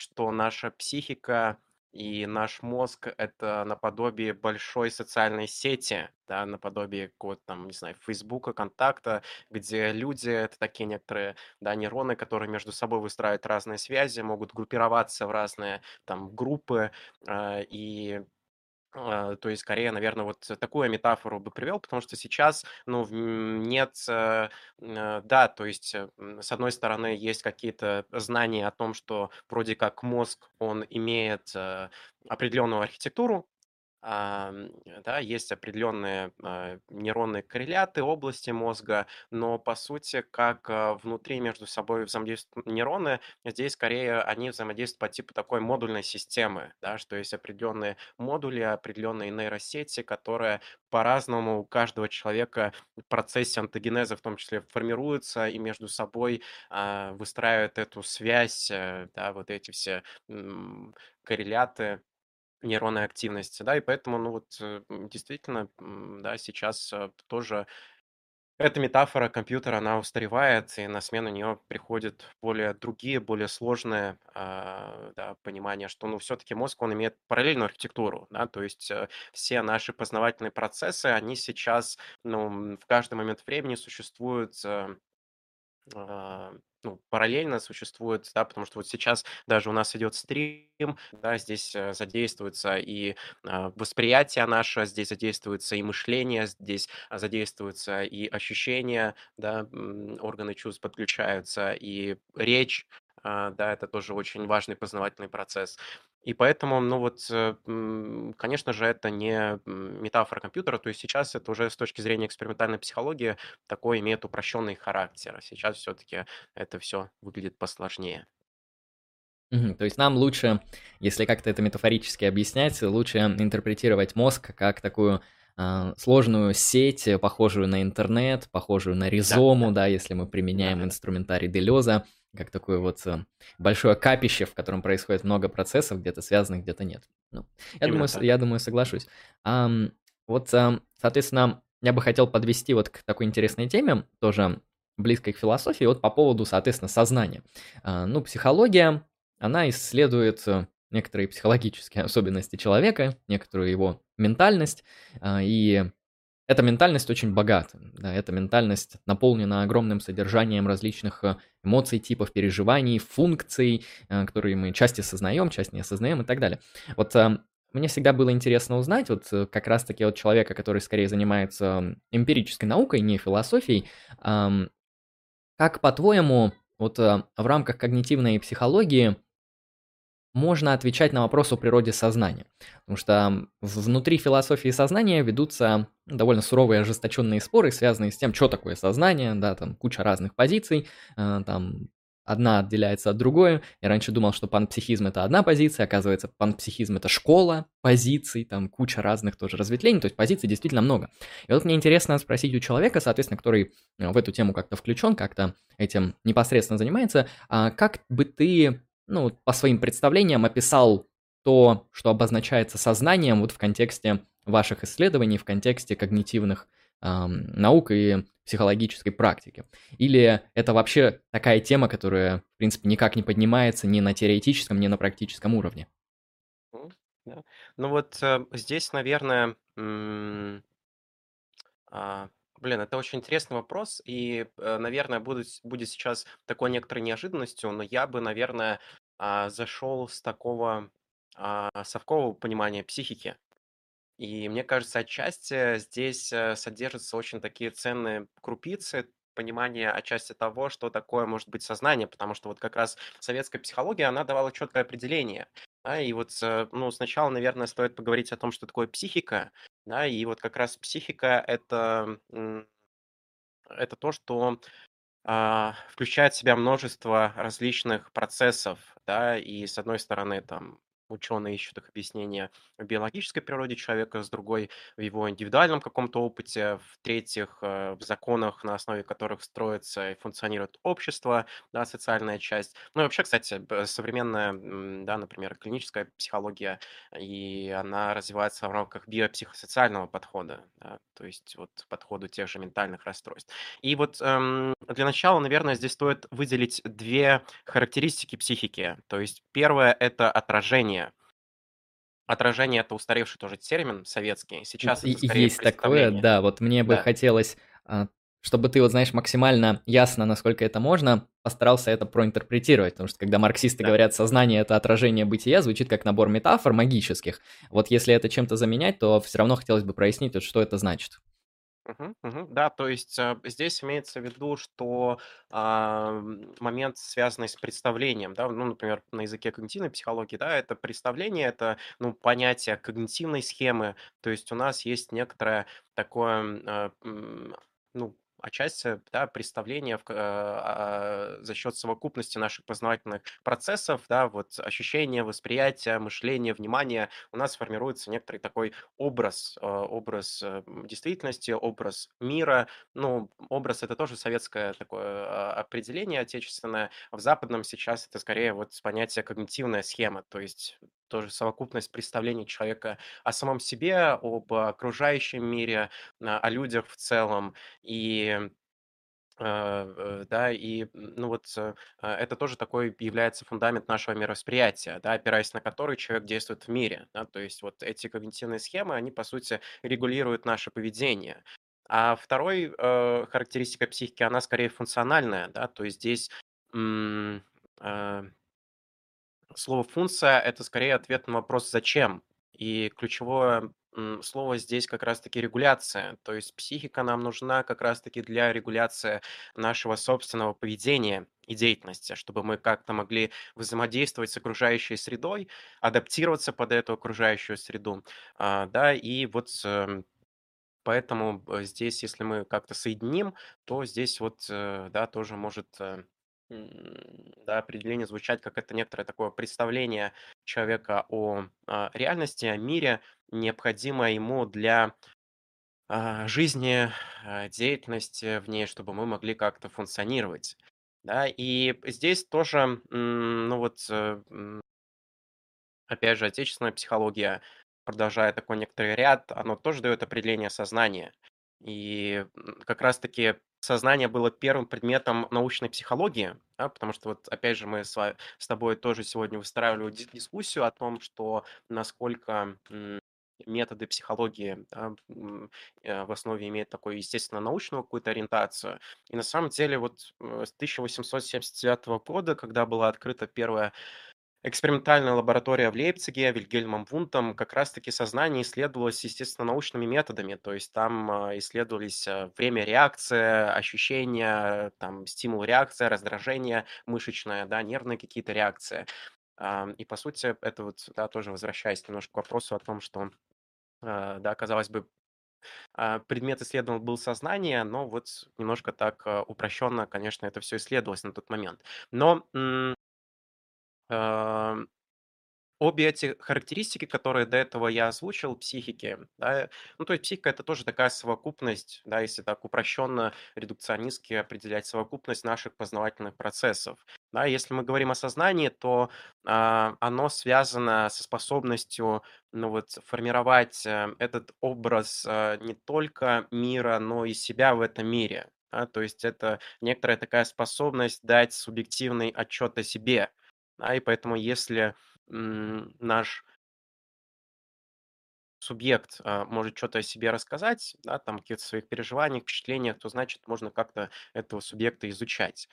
что наша психика и наш мозг это наподобие большой социальной сети, да, наподобие какого-то там, не знаю, Фейсбука, Контакта, где люди, это такие некоторые, да, нейроны, которые между собой выстраивают разные связи, могут группироваться в разные там группы, э, и то есть, скорее, наверное, вот такую метафору бы привел, потому что сейчас, ну, нет, э, э, да, то есть, э, с одной стороны, есть какие-то знания о том, что вроде как мозг, он имеет определенную архитектуру, да, есть определенные а, нейронные корреляты области мозга, но по сути, как а, внутри между собой взаимодействуют нейроны, здесь скорее они взаимодействуют по типу такой модульной системы, да, что есть определенные модули, определенные нейросети, которые по-разному у каждого человека в процессе антогенеза в том числе формируются и между собой а, выстраивают эту связь, э, да, вот эти все корреляты нейронной активности, да, и поэтому, ну вот, э, действительно, да, сейчас э, тоже эта метафора компьютера, она устаревает, и на смену нее приходят более другие, более сложные а, да, понимания, что, ну, все-таки мозг, он имеет параллельную архитектуру, да, то есть э, все наши познавательные процессы, они сейчас, ну, в каждый момент времени существуют а, ну, параллельно существует, да, потому что вот сейчас даже у нас идет стрим, да, здесь э, задействуется и а, восприятие наше, здесь задействуется и мышление, здесь задействуются и ощущения, да, органы чувств подключаются, и речь, а, да, это тоже очень важный познавательный процесс. И поэтому, ну вот, э, конечно же, это не метафора компьютера, то есть сейчас это уже с точки зрения экспериментальной психологии такой имеет упрощенный характер. Сейчас все-таки это все выглядит посложнее. Мгм. То есть нам лучше, если как-то это метафорически объяснять, лучше интерпретировать мозг как такую а, сложную сеть, похожую на интернет, похожую на Да, ризому, да, если мы применяем Да-да-да. инструментарий Делеза как такое вот э, большое капище, в котором происходит много процессов, где-то связанных, где-то нет. Ну, я думаю, я думаю, соглашусь. Ам, вот, ам, соответственно, я бы хотел подвести вот к такой интересной теме, тоже близкой к философии, вот по поводу, соответственно, сознания. А, ну, психология, она исследует э, некоторые психологические особенности человека, некоторую его ментальность, а, и эта ментальность очень богата, да, эта ментальность наполнена огромным содержанием различных э, эмоций, типов переживаний, функций, э, которые мы часть осознаем, часть не осознаем и так далее. Вот э, мне всегда было интересно узнать, вот как раз-таки от человека, который скорее занимается эмпирической наукой, не философией, как, по-твоему, вот в рамках когнитивной психологии можно отвечать на вопрос о природе сознания. Потому что внутри философии сознания ведутся довольно суровые ожесточенные споры, связанные с тем, что такое сознание, да, там куча разных позиций, э, там одна отделяется от другой. Я раньше думал, что панпсихизм это одна позиция, оказывается, панпсихизм это школа позиций, там куча разных тоже разветвлений, то есть позиций действительно много. И вот мне интересно спросить у человека, соответственно, который в эту тему как-то включен, как-то этим непосредственно занимается, а как бы ты ну, по своим представлениям описал то, что обозначается сознанием вот в контексте ваших исследований, в контексте когнитивных эм, наук и психологической практики? Или это вообще такая тема, которая, в принципе, никак не поднимается ни на теоретическом, ни на практическом уровне? да. Ну вот э, здесь, наверное, а, Блин, это очень интересный вопрос, и, э, наверное, будет, будет сейчас такой некоторой неожиданностью, но я бы, наверное, а, зашел с такого а, совкового понимания психики. И мне кажется, отчасти здесь э, содержатся очень такие ценные крупицы понимания отчасти того, что такое может быть сознание, потому что вот как раз советская психология, она давала четкое определение. Да, и вот, э, ну, сначала, наверное, стоит поговорить о том, что такое психика, да, и вот как раз психика это, это то, что а, включает в себя множество различных процессов, да, и с одной стороны там ученые ищут их объяснения в биологической природе человека, с другой в его индивидуальном каком-то опыте, в-третьих, э, в законах, на основе которых строится и функционирует общество, да, социальная часть. Ну и вообще, кстати, современная, да, например, клиническая психология, и она развивается в рамках биопсихосоциального подхода, да, то есть вот подходу тех же ментальных расстройств. И вот эм, для начала, наверное, здесь стоит выделить две характеристики психики. То есть первое– это отражение Отражение- это устаревший тоже термин советский. Сейчас И это скорее есть такое, да. Вот мне бы Да. хотелось, а, чтобы ты, вот знаешь, максимально ясно, насколько это можно, постарался это проинтерпретировать. Потому что когда марксисты Да. говорят «сознание– это отражение бытия», звучит как набор метафор магических. Вот если это чем-то заменять, то все равно хотелось бы прояснить, вот что это значит. Мгм, мгм. Да, то есть э, здесь имеется в виду, что а, момент, связанный с представлением, да, ну, например, на языке когнитивной психологии, да, это представление, это, ну, понятие когнитивной схемы, то есть у нас есть некоторое такое, э, ну, отчасти, да, представление в, э, а, за счет совокупности наших познавательных процессов, да, вот ощущения, восприятия, мышления, внимания, у нас формируется некоторый такой образ, э, образ э, действительности, образ мира. Ну, образ это тоже советское такое а, определение отечественное. В западном сейчас это скорее вот понятие когнитивная схема, то есть тоже совокупность представлений человека о самом себе, об окружающем мире, о людях в целом. И а, э, да, и, ну вот, э, это тоже такой является фундамент нашего мировосприятия, да, опираясь на который человек действует в мире, да, то есть вот эти когнитивные схемы, они, по сути, регулируют наше поведение. А второй э, характеристика психики, она скорее функциональная, да, то есть здесь э, слово функция это скорее ответ на вопрос зачем. И ключевое слово здесь как раз-таки регуляция. То есть психика нам нужна как раз-таки для регуляции нашего собственного поведения и деятельности, чтобы мы как-то могли взаимодействовать с окружающей средой, адаптироваться под эту окружающую среду. А, да, и вот эм, поэтому э, здесь, если мы как-то соединим, то здесь вот, э, да, тоже может э, да, определение звучать как это некоторое такое представление человека о а, реальности, о мире, необходимое ему для а, жизни, а, деятельности в ней, чтобы мы могли как-то функционировать. Да, и здесь тоже, ну вот, э, опять же, отечественная психология, продолжая такой некоторый ряд, оно тоже дает определение сознания. И как раз-таки сознание было первым предметом научной психологии, да, потому что вот опять же мы с, с тобой тоже сегодня выстраивали ди- дискуссию о том, что насколько методы психологии да, э, в основе имеют такую, естественно, научную какую-то ориентацию. И на самом деле вот э, с 1879 года, когда была открыта первая Экспериментальная лаборатория в Лейпциге Вильгельмом Вунтом как раз-таки сознание исследовалось, естественно, научными методами. То есть там а, исследовались а, время реакция, ощущения, там, стимул-реакция, раздражение мышечное, да, нервные какие-то реакции. А, И, по сути, это вот, да, тоже возвращаясь немножко к вопросу о том, что, да, казалось бы, предмет исследован был сознание, но вот немножко так упрощенно, конечно, это все исследовалось на тот момент. Но Обе эти характеристики, которые до этого я озвучил, психики, да, ну, то есть психика- это тоже такая совокупность, да, если так упрощенно, редукционистски определять, совокупность наших познавательных процессов. Да, если мы говорим о сознании, то а, оно связано со способностью, ну, вот, формировать э, этот образ а, не только мира, но и себя в этом мире. Да, то есть это некоторая такая способность дать субъективный отчет о себе. Да, и поэтому если наш субъект а, может что-то о себе рассказать, да, там каких-то своих переживаниях, впечатлениях, то значит можно как-то этого субъекта изучать.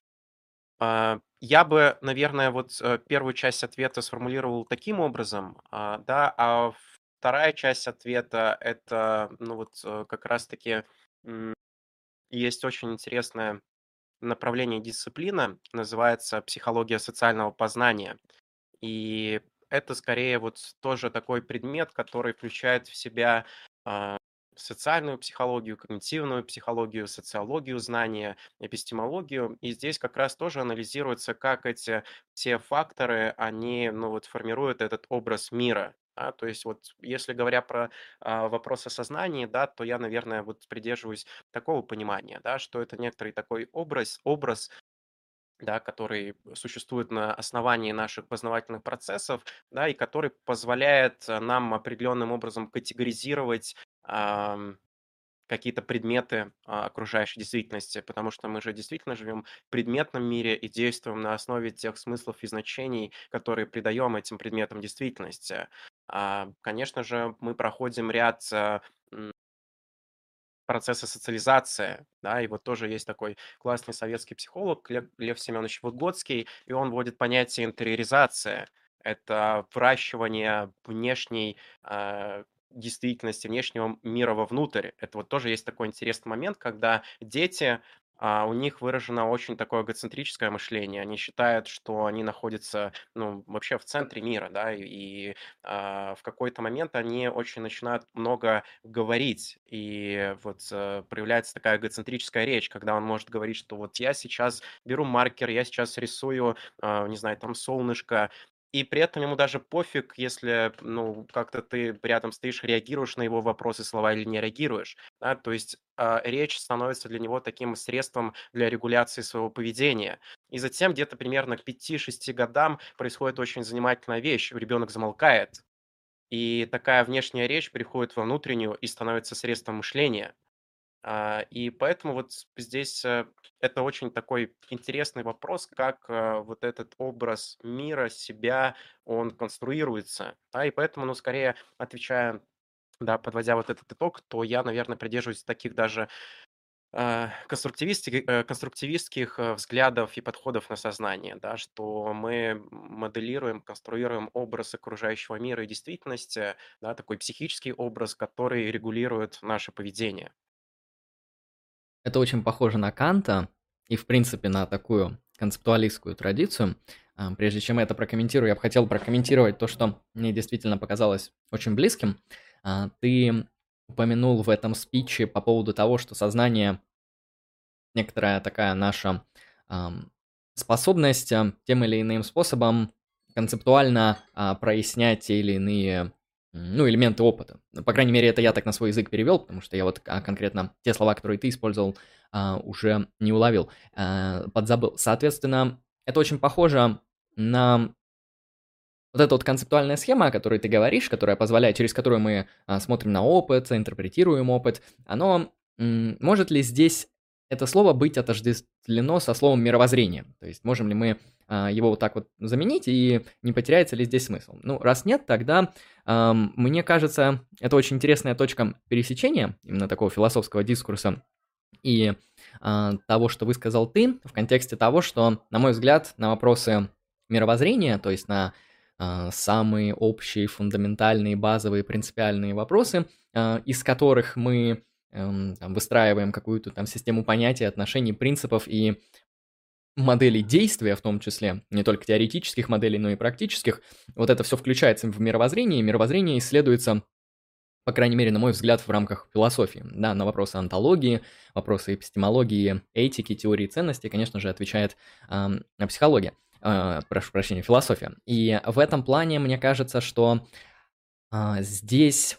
А, я бы, наверное, вот э, первую часть ответа сформулировал таким образом, а, да, а вторая часть ответа это, ну вот э, как раз-таки есть очень интересное направление дисциплина, называется психология социального познания. И это скорее вот тоже такой предмет, который включает в себя а, социальную психологию, когнитивную психологию, социологию знания, эпистемологию. И здесь как раз тоже анализируется, как эти все факторы, они ну, вот, формируют этот образ мира. Да, то есть вот если говоря про а, вопрос о да, то я, наверное, вот придерживаюсь такого понимания, да, что это некоторый такой образ, образ да, который существует на основании наших познавательных процессов, да, и который позволяет э, нам определенным образом категоризировать ам, какие-то предметы а, окружающей действительности, потому что мы же действительно живем в предметном мире и действуем на основе тех смыслов и значений, которые придаем этим предметам действительности. А, Конечно же, мы проходим ряд э, процесса социализации, да, и вот тоже есть такой классный советский психолог Лев, Семенович Выгодский, и он вводит понятие интериоризация. Это выращивание внешней э, действительности, внешнего мира вовнутрь. Это вот тоже есть такой интересный момент, когда дети а, у них выражено очень такое эгоцентрическое мышление. Они считают, что они находятся, ну, вообще в центре мира, да, и, и, а, в какой-то момент они очень начинают много говорить, и вот э, проявляется такая эгоцентрическая речь, когда он может говорить, что вот я сейчас беру маркер, я сейчас рисую, а, не знаю, там солнышко, и при этом ему даже пофиг, если, ну, как-то ты рядом стоишь, реагируешь на его вопросы, слова или не реагируешь. Да? То есть а, речь становится для него таким средством для регуляции своего поведения. И затем где-то примерно к 5-6 годам происходит очень занимательная вещь. Ребенок замолкает, и такая внешняя речь приходит во внутреннюю и становится средством мышления. А, и поэтому вот здесь э, это очень такой интересный вопрос, как э, вот этот образ мира, себя, он конструируется. Да, и поэтому, ну, скорее отвечая, да, подводя вот этот итог, то я, наверное, придерживаюсь таких даже э, конструктивистских взглядов и подходов на сознание, да, что мы моделируем, конструируем образ окружающего мира и действительности, да, такой психический образ, который регулирует наше поведение. Это очень похоже на Канта и, в принципе, на такую концептуалистскую традицию. А, Прежде чем это прокомментирую, я бы хотел прокомментировать то, что мне действительно показалось очень близким. А, Ты упомянул в этом спиче по поводу того, что сознание некоторая такая наша способность а, тем или иным способом концептуально а, прояснять те или иные ну, элементы опыта. Ну, По крайней мере, это я так на свой язык перевел, потому что я вот а, конкретно те слова, которые ты использовал, а, уже не уловил, а, подзабыл. Соответственно, это очень похоже на вот эта вот концептуальная схема, о которой ты говоришь, которая позволяет, через которую мы смотрим на опыт, интерпретируем опыт, оно может ли здесь это слово быть отождествлено со словом мировоззрение. То есть можем ли мы а, его вот так вот заменить и не потеряется ли здесь смысл? Ну, раз нет, тогда а, мне кажется, это очень интересная точка пересечения именно такого философского дискурса и а, того, что высказал ты, в контексте того, что, на мой взгляд, на вопросы мировоззрения, то есть на а, самые общие, фундаментальные, базовые, принципиальные вопросы, из которых мы Эм, там, выстраиваем какую-то там систему понятий, отношений, принципов и моделей действия в том числе, не только теоретических моделей, но и практических, вот это все включается в мировоззрение, и мировоззрение исследуется по крайней мере, на мой взгляд, в рамках философии. Да, на вопросы антологии, вопросы эпистемологии, этики, теории ценностей, конечно же, отвечает э, психология, э, прошу прощения, философия. И в этом плане мне кажется, что э, здесь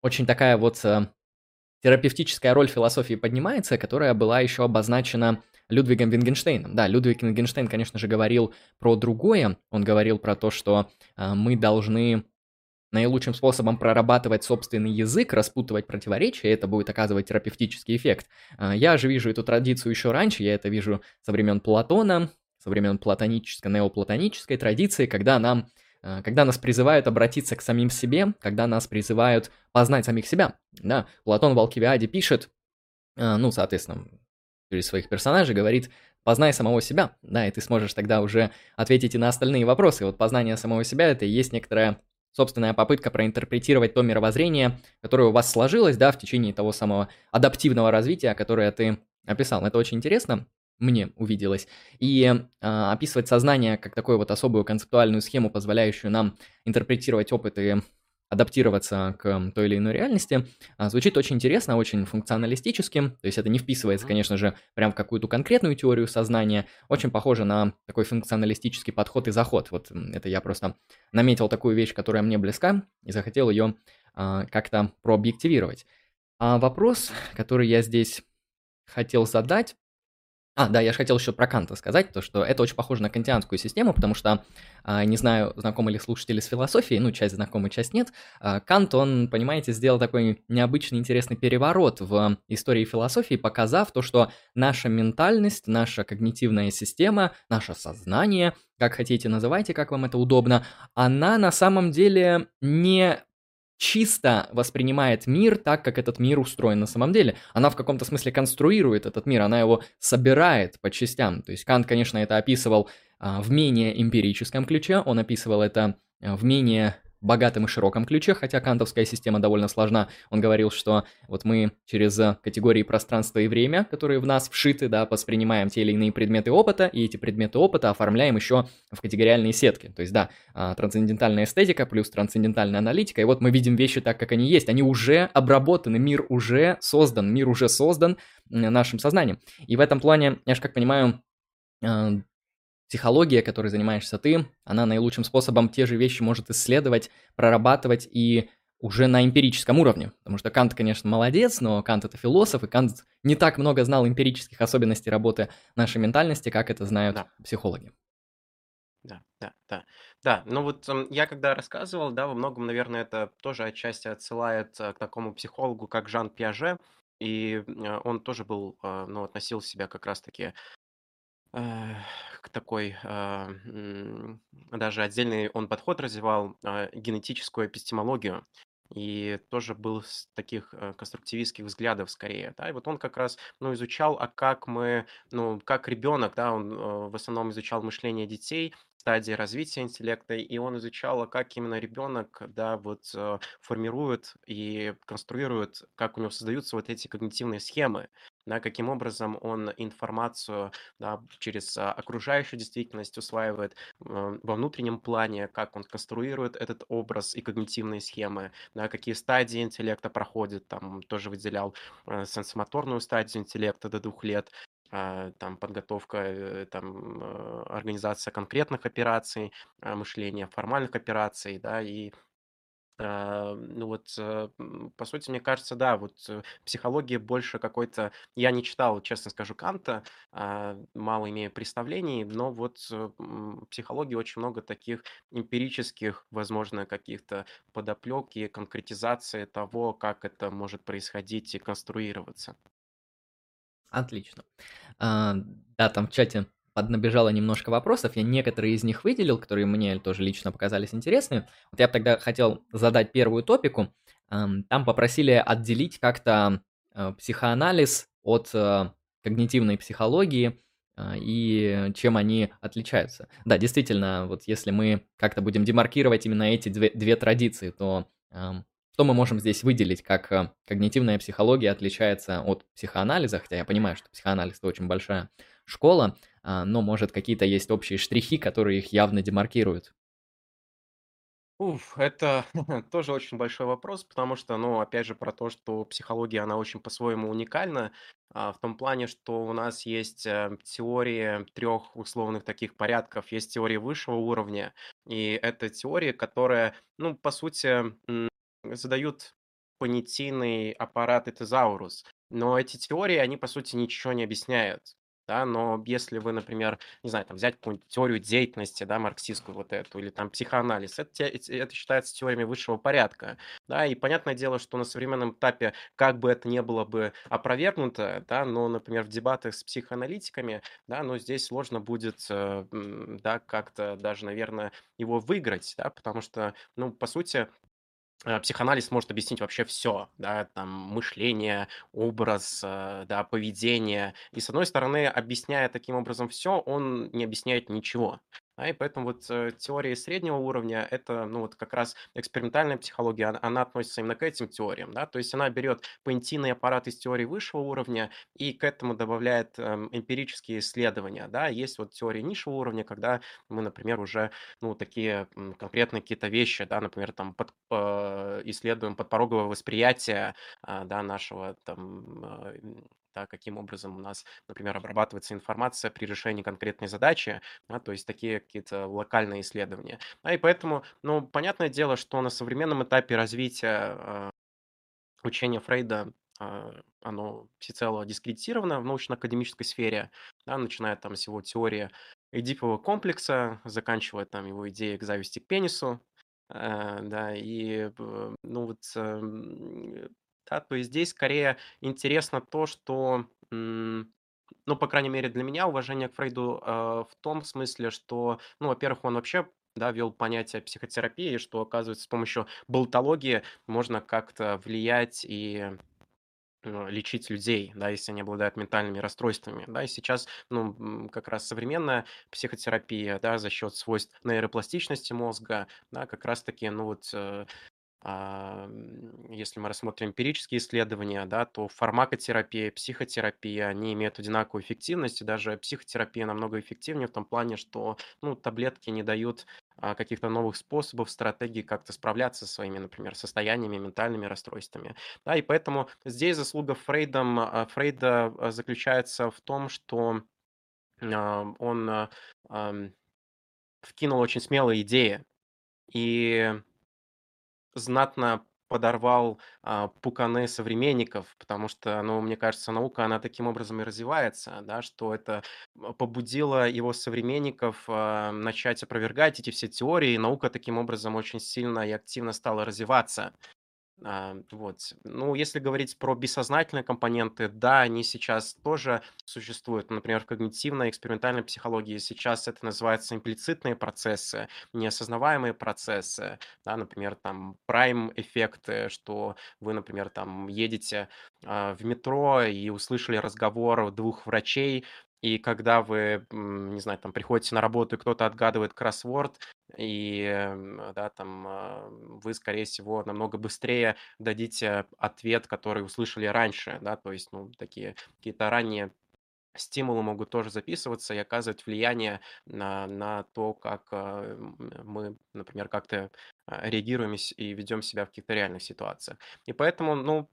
очень такая вот э, терапевтическая роль философии поднимается, которая была еще обозначена Людвигом Вингенштейном. Да, Людвиг Вингенштейн, конечно же, говорил про другое. Он говорил про то, что э, мы должны наилучшим способом прорабатывать собственный язык, распутывать противоречия, это будет оказывать терапевтический эффект. Э, я же вижу эту традицию еще раньше, я это вижу со времен Платона, со времен платонической, неоплатонической традиции, когда нам когда нас призывают обратиться к самим себе, когда нас призывают познать самих себя. Да, Платон в Алкивиаде пишет, э, ну, соответственно, через своих персонажей говорит, познай самого себя, да, и ты сможешь тогда уже ответить и на остальные вопросы. Вот познание самого себя – это и есть некоторая собственная попытка проинтерпретировать то мировоззрение, которое у вас сложилось, да, в течение того самого адаптивного развития, которое ты описал. Это очень интересно мне увиделось. И э, описывать сознание как такую вот особую концептуальную схему, позволяющую нам интерпретировать опыт и адаптироваться к той или иной реальности, э, звучит очень интересно, очень функционалистически. То есть это не вписывается, конечно же, прям в какую-то конкретную теорию сознания. Очень похоже на такой функционалистический подход и заход. Вот это я просто наметил такую вещь, которая мне близка, и захотел ее э, как-то прообъективировать. А вопрос, который я здесь хотел задать, а, да, я же хотел еще про Канта сказать, то что это очень похоже на кантианскую систему, потому что, а, не знаю, знакомы ли слушатели с философией, ну, часть знакомы, часть нет, а, Кант, он, понимаете, сделал такой необычный, интересный переворот в истории философии, показав то, что наша ментальность, наша когнитивная система, наше сознание, как хотите называйте, как вам это удобно, она на самом деле не чисто воспринимает мир так, как этот мир устроен на самом деле. Она в каком-то смысле конструирует этот мир, она его собирает по частям. То есть Кант, конечно, это описывал а, в менее эмпирическом ключе, он описывал это а, в менее богатом и широком ключе, хотя кантовская система довольно сложна. Он говорил, что вот мы через категории пространства и время, которые в нас вшиты, да, воспринимаем те или иные предметы опыта, и эти предметы опыта оформляем еще в категориальные сетки. То есть, да, а, трансцендентальная эстетика плюс трансцендентальная аналитика, и вот мы видим вещи так, как они есть. Они уже обработаны, мир уже создан, мир уже создан нашим сознанием. И в этом плане, я же как понимаю, а, психология, которой занимаешься ты, она наилучшим способом те же вещи может исследовать, прорабатывать и уже на эмпирическом уровне. Потому что Кант, конечно, молодец, но Кант это философ, и Кант не так много знал эмпирических особенностей работы нашей ментальности, как это знают да. психологи. Да, да, да. Да, ну вот эм, я когда рассказывал, да, во многом, наверное, это тоже отчасти отсылает э, к такому психологу, как Жан Пиаже, и э, он тоже был, э, ну, относил себя как раз-таки к такой, а, даже отдельный он подход развивал, а, генетическую эпистемологию. И тоже был с таких э, конструктивистских взглядов скорее, да. И вот он как раз, ну, изучал, а как мы, ну, как ребенок, да, он э, в основном изучал мышление детей, стадии развития интеллекта, и он изучал, а как именно ребенок, да, вот э, формирует и конструирует, как у него создаются вот эти когнитивные схемы, да, каким образом он информацию да, через а, окружающую действительность усваивает во внутреннем плане, как он конструирует этот образ и когнитивные схемы, да, какие стадии интеллекта проходит, там тоже выделял э, сенсомоторную стадию интеллекта до двух лет, а, там подготовка, э, там э, организация конкретных операций, а, мышления формальных операций, да, и ну вот, э, по сути, мне кажется, да, вот э, психология больше какой-то... Я не читал, честно скажу, Канта, а, мало имею представлений, но вот э, психологии очень много таких эмпирических, возможно, каких-то подоплек и конкретизации того, как это может происходить и конструироваться. Отлично. А, да, там в чате поднабежало немножко вопросов, я некоторые из них выделил, которые мне тоже лично показались интересными. Вот я тогда хотел задать первую топику. Там попросили отделить как-то э, психоанализ от э, когнитивной психологии а, и чем они отличаются. Да, действительно, вот если мы как-то будем демаркировать именно эти две, две традиции, то что мы можем здесь выделить, как э, когнитивная психология отличается от психоанализа, хотя я понимаю, что психоанализ это очень большая школа, но, может, какие-то есть общие штрихи, которые их явно демаркируют. Уф, это тоже очень большой вопрос, потому что, ну, опять же, про то, что психология, она очень по-своему уникальна, а, в том плане, что у нас есть э, теории трех условных таких порядков. Есть теория высшего уровня, и это теория, которая, ну, по сути, задают понятийный аппарат и тезаурус. Но эти теории, они, по сути, ничего не объясняют да, но если вы, например, не знаю, там взять какую-нибудь теорию деятельности, да, марксистскую вот эту, или там психоанализ, это, это считается теориями высшего порядка, да, и понятное дело, что на современном этапе, как бы это не было бы опровергнуто, да, но, например, в дебатах с психоаналитиками, да, но здесь сложно будет, э, да, как-то даже, наверное, его выиграть, да, потому что, ну, по сути, психоанализ может объяснить вообще все, да, там мышление, образ, э, да, поведение. И с одной стороны, объясняя таким образом все, он не объясняет ничего. Да, и поэтому вот э, теория среднего уровня– это, ну, вот как раз экспериментальная психология, она, она относится именно к этим теориям, да, то есть она берет понятийный аппарат из теории высшего уровня и к этому добавляет эм, эмпирические исследования, да, есть вот теория низшего уровня, когда мы, например, уже, ну, такие конкретные какие-то вещи, да, например, там под, э, исследуем подпороговое восприятие, э, да, нашего там э, да, каким образом у нас, например, обрабатывается информация при решении конкретной задачи, да, то есть такие какие-то локальные исследования. Да, и поэтому, ну, понятное дело, что на современном этапе развития э, учения Фрейда э, оно всецело дискредитировано в научно-академической сфере, да, начиная там с его теории Эдипового комплекса, заканчивая там его идеей к зависти к пенису, э, да, и, ну, вот э, да, то есть здесь скорее интересно то, что, ну, по крайней мере, для меня уважение к Фрейду э, в том смысле, что, ну, во-первых, он вообще да, ввел понятие психотерапии, что, оказывается, с помощью болтологии можно как-то влиять и э, лечить людей, да, если они обладают ментальными расстройствами, да, и сейчас, ну, как раз современная психотерапия, да, за счет свойств нейропластичности мозга, да, как раз-таки, ну, вот э, если мы рассмотрим эмпирические исследования, да, то фармакотерапия, психотерапия, они имеют одинаковую эффективность, и даже психотерапия намного эффективнее в том плане, что ну, таблетки не дают а, каких-то новых способов, стратегий как-то справляться со своими, например, состояниями, ментальными расстройствами. Да, и поэтому здесь заслуга а, Фрейда заключается в том, что он вкинул очень смелые идеи, и знатно подорвал а, пуканы современников, потому что, ну, мне кажется, наука, она таким образом и развивается, да, что это побудило его современников а, начать опровергать эти все теории, и наука таким образом очень сильно и активно стала развиваться. А, вот. Ну, если говорить про бессознательные компоненты, да, они сейчас тоже существуют. Например, в когнитивной экспериментальной психологии сейчас это называется имплицитные процессы, неосознаваемые процессы, да, например, там прайм-эффекты, что вы, например, там едете а, в метро и услышали разговор двух врачей, и когда вы, не знаю, там приходите на работу, и кто-то отгадывает кроссворд, и, да, там а, вы, скорее всего, намного быстрее дадите ответ, который услышали раньше, да, то есть, ну, такие какие-то ранние стимулы могут тоже записываться и оказывать влияние на, на то, как а, мы, например, как-то а, реагируем и ведем себя в каких-то реальных ситуациях. И поэтому, ну,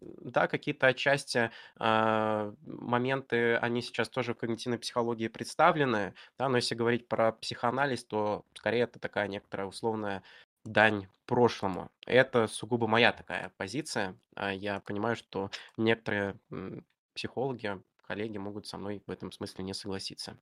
да, какие-то отчасти а, моменты, они сейчас тоже в когнитивной психологии представлены, да, но если говорить про психоанализ, то скорее это такая некоторая условная дань прошлому. Это сугубо моя такая позиция. А Я понимаю, что некоторые психологи, коллеги могут со мной в этом смысле не согласиться.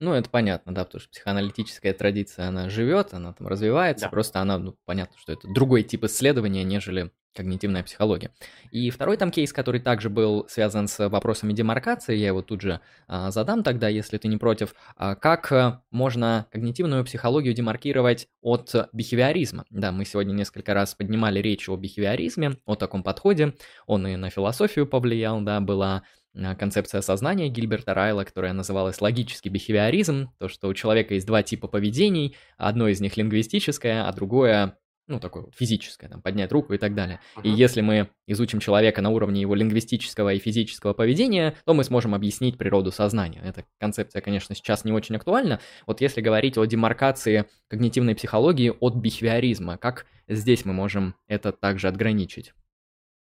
Ну, это понятно, да, потому что психоаналитическая традиция, она живет, она там развивается, Да. просто она, ну, понятно, что это другой тип исследования, нежели когнитивная психология. И второй там кейс, который также был связан с вопросами демаркации, я его тут же а, задам тогда, если ты не против. А, как э, можно когнитивную психологию демаркировать от бихевиоризма? Да, мы сегодня несколько раз поднимали речь о бихевиоризме, о таком подходе. Он и на философию повлиял, да, была а, концепция сознания Гильберта Райла, которая называлась логический бихевиоризм, то, что у человека есть два типа поведений, одно из них лингвистическое, а другое ну, такое вот физическое, там, поднять руку и так далее. Uh-huh. И если мы изучим человека на уровне его лингвистического и физического поведения, то мы сможем объяснить природу сознания. Эта концепция, конечно, сейчас не очень актуальна. Вот если говорить о демаркации когнитивной психологии от бихевиоризма, как здесь мы можем это также отграничить?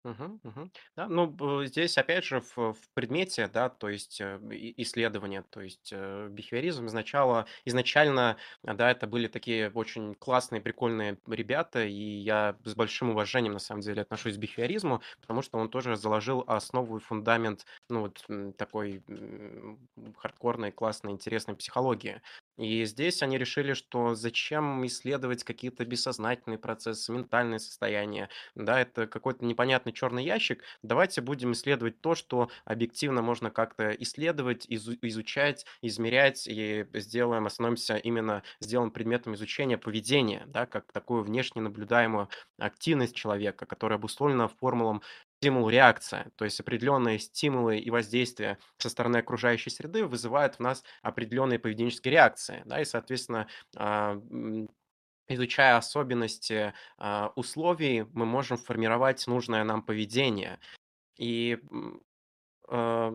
Мгм, мгм. Да, ну, б здесь опять же в в предмете, да, то есть, э, исследования, то есть, э, бихевиоризм изначала изначально, да, это были такие очень классные, прикольные ребята, и я с большим уважением на самом деле отношусь к бихевиоризму, потому что он тоже заложил основу и фундамент, ну, вот, такой, хардкорной, классной, интересной психологии. И здесь они решили, что зачем исследовать какие-то бессознательные процессы, ментальные состояния, да, это какой-то непонятный черный ящик. Давайте будем исследовать то, что объективно можно как-то исследовать, изу- изучать, измерять, и сделаем, остановимся именно, сделаем предметом изучения поведения, да, как такую внешне наблюдаемую активность человека, которая обусловлена формулам стимул-реакция, то есть определенные стимулы и воздействия со стороны окружающей среды вызывают в нас определенные поведенческие реакции, да, и, соответственно, а, изучая особенности а, условий, мы можем формировать нужное нам поведение. И а,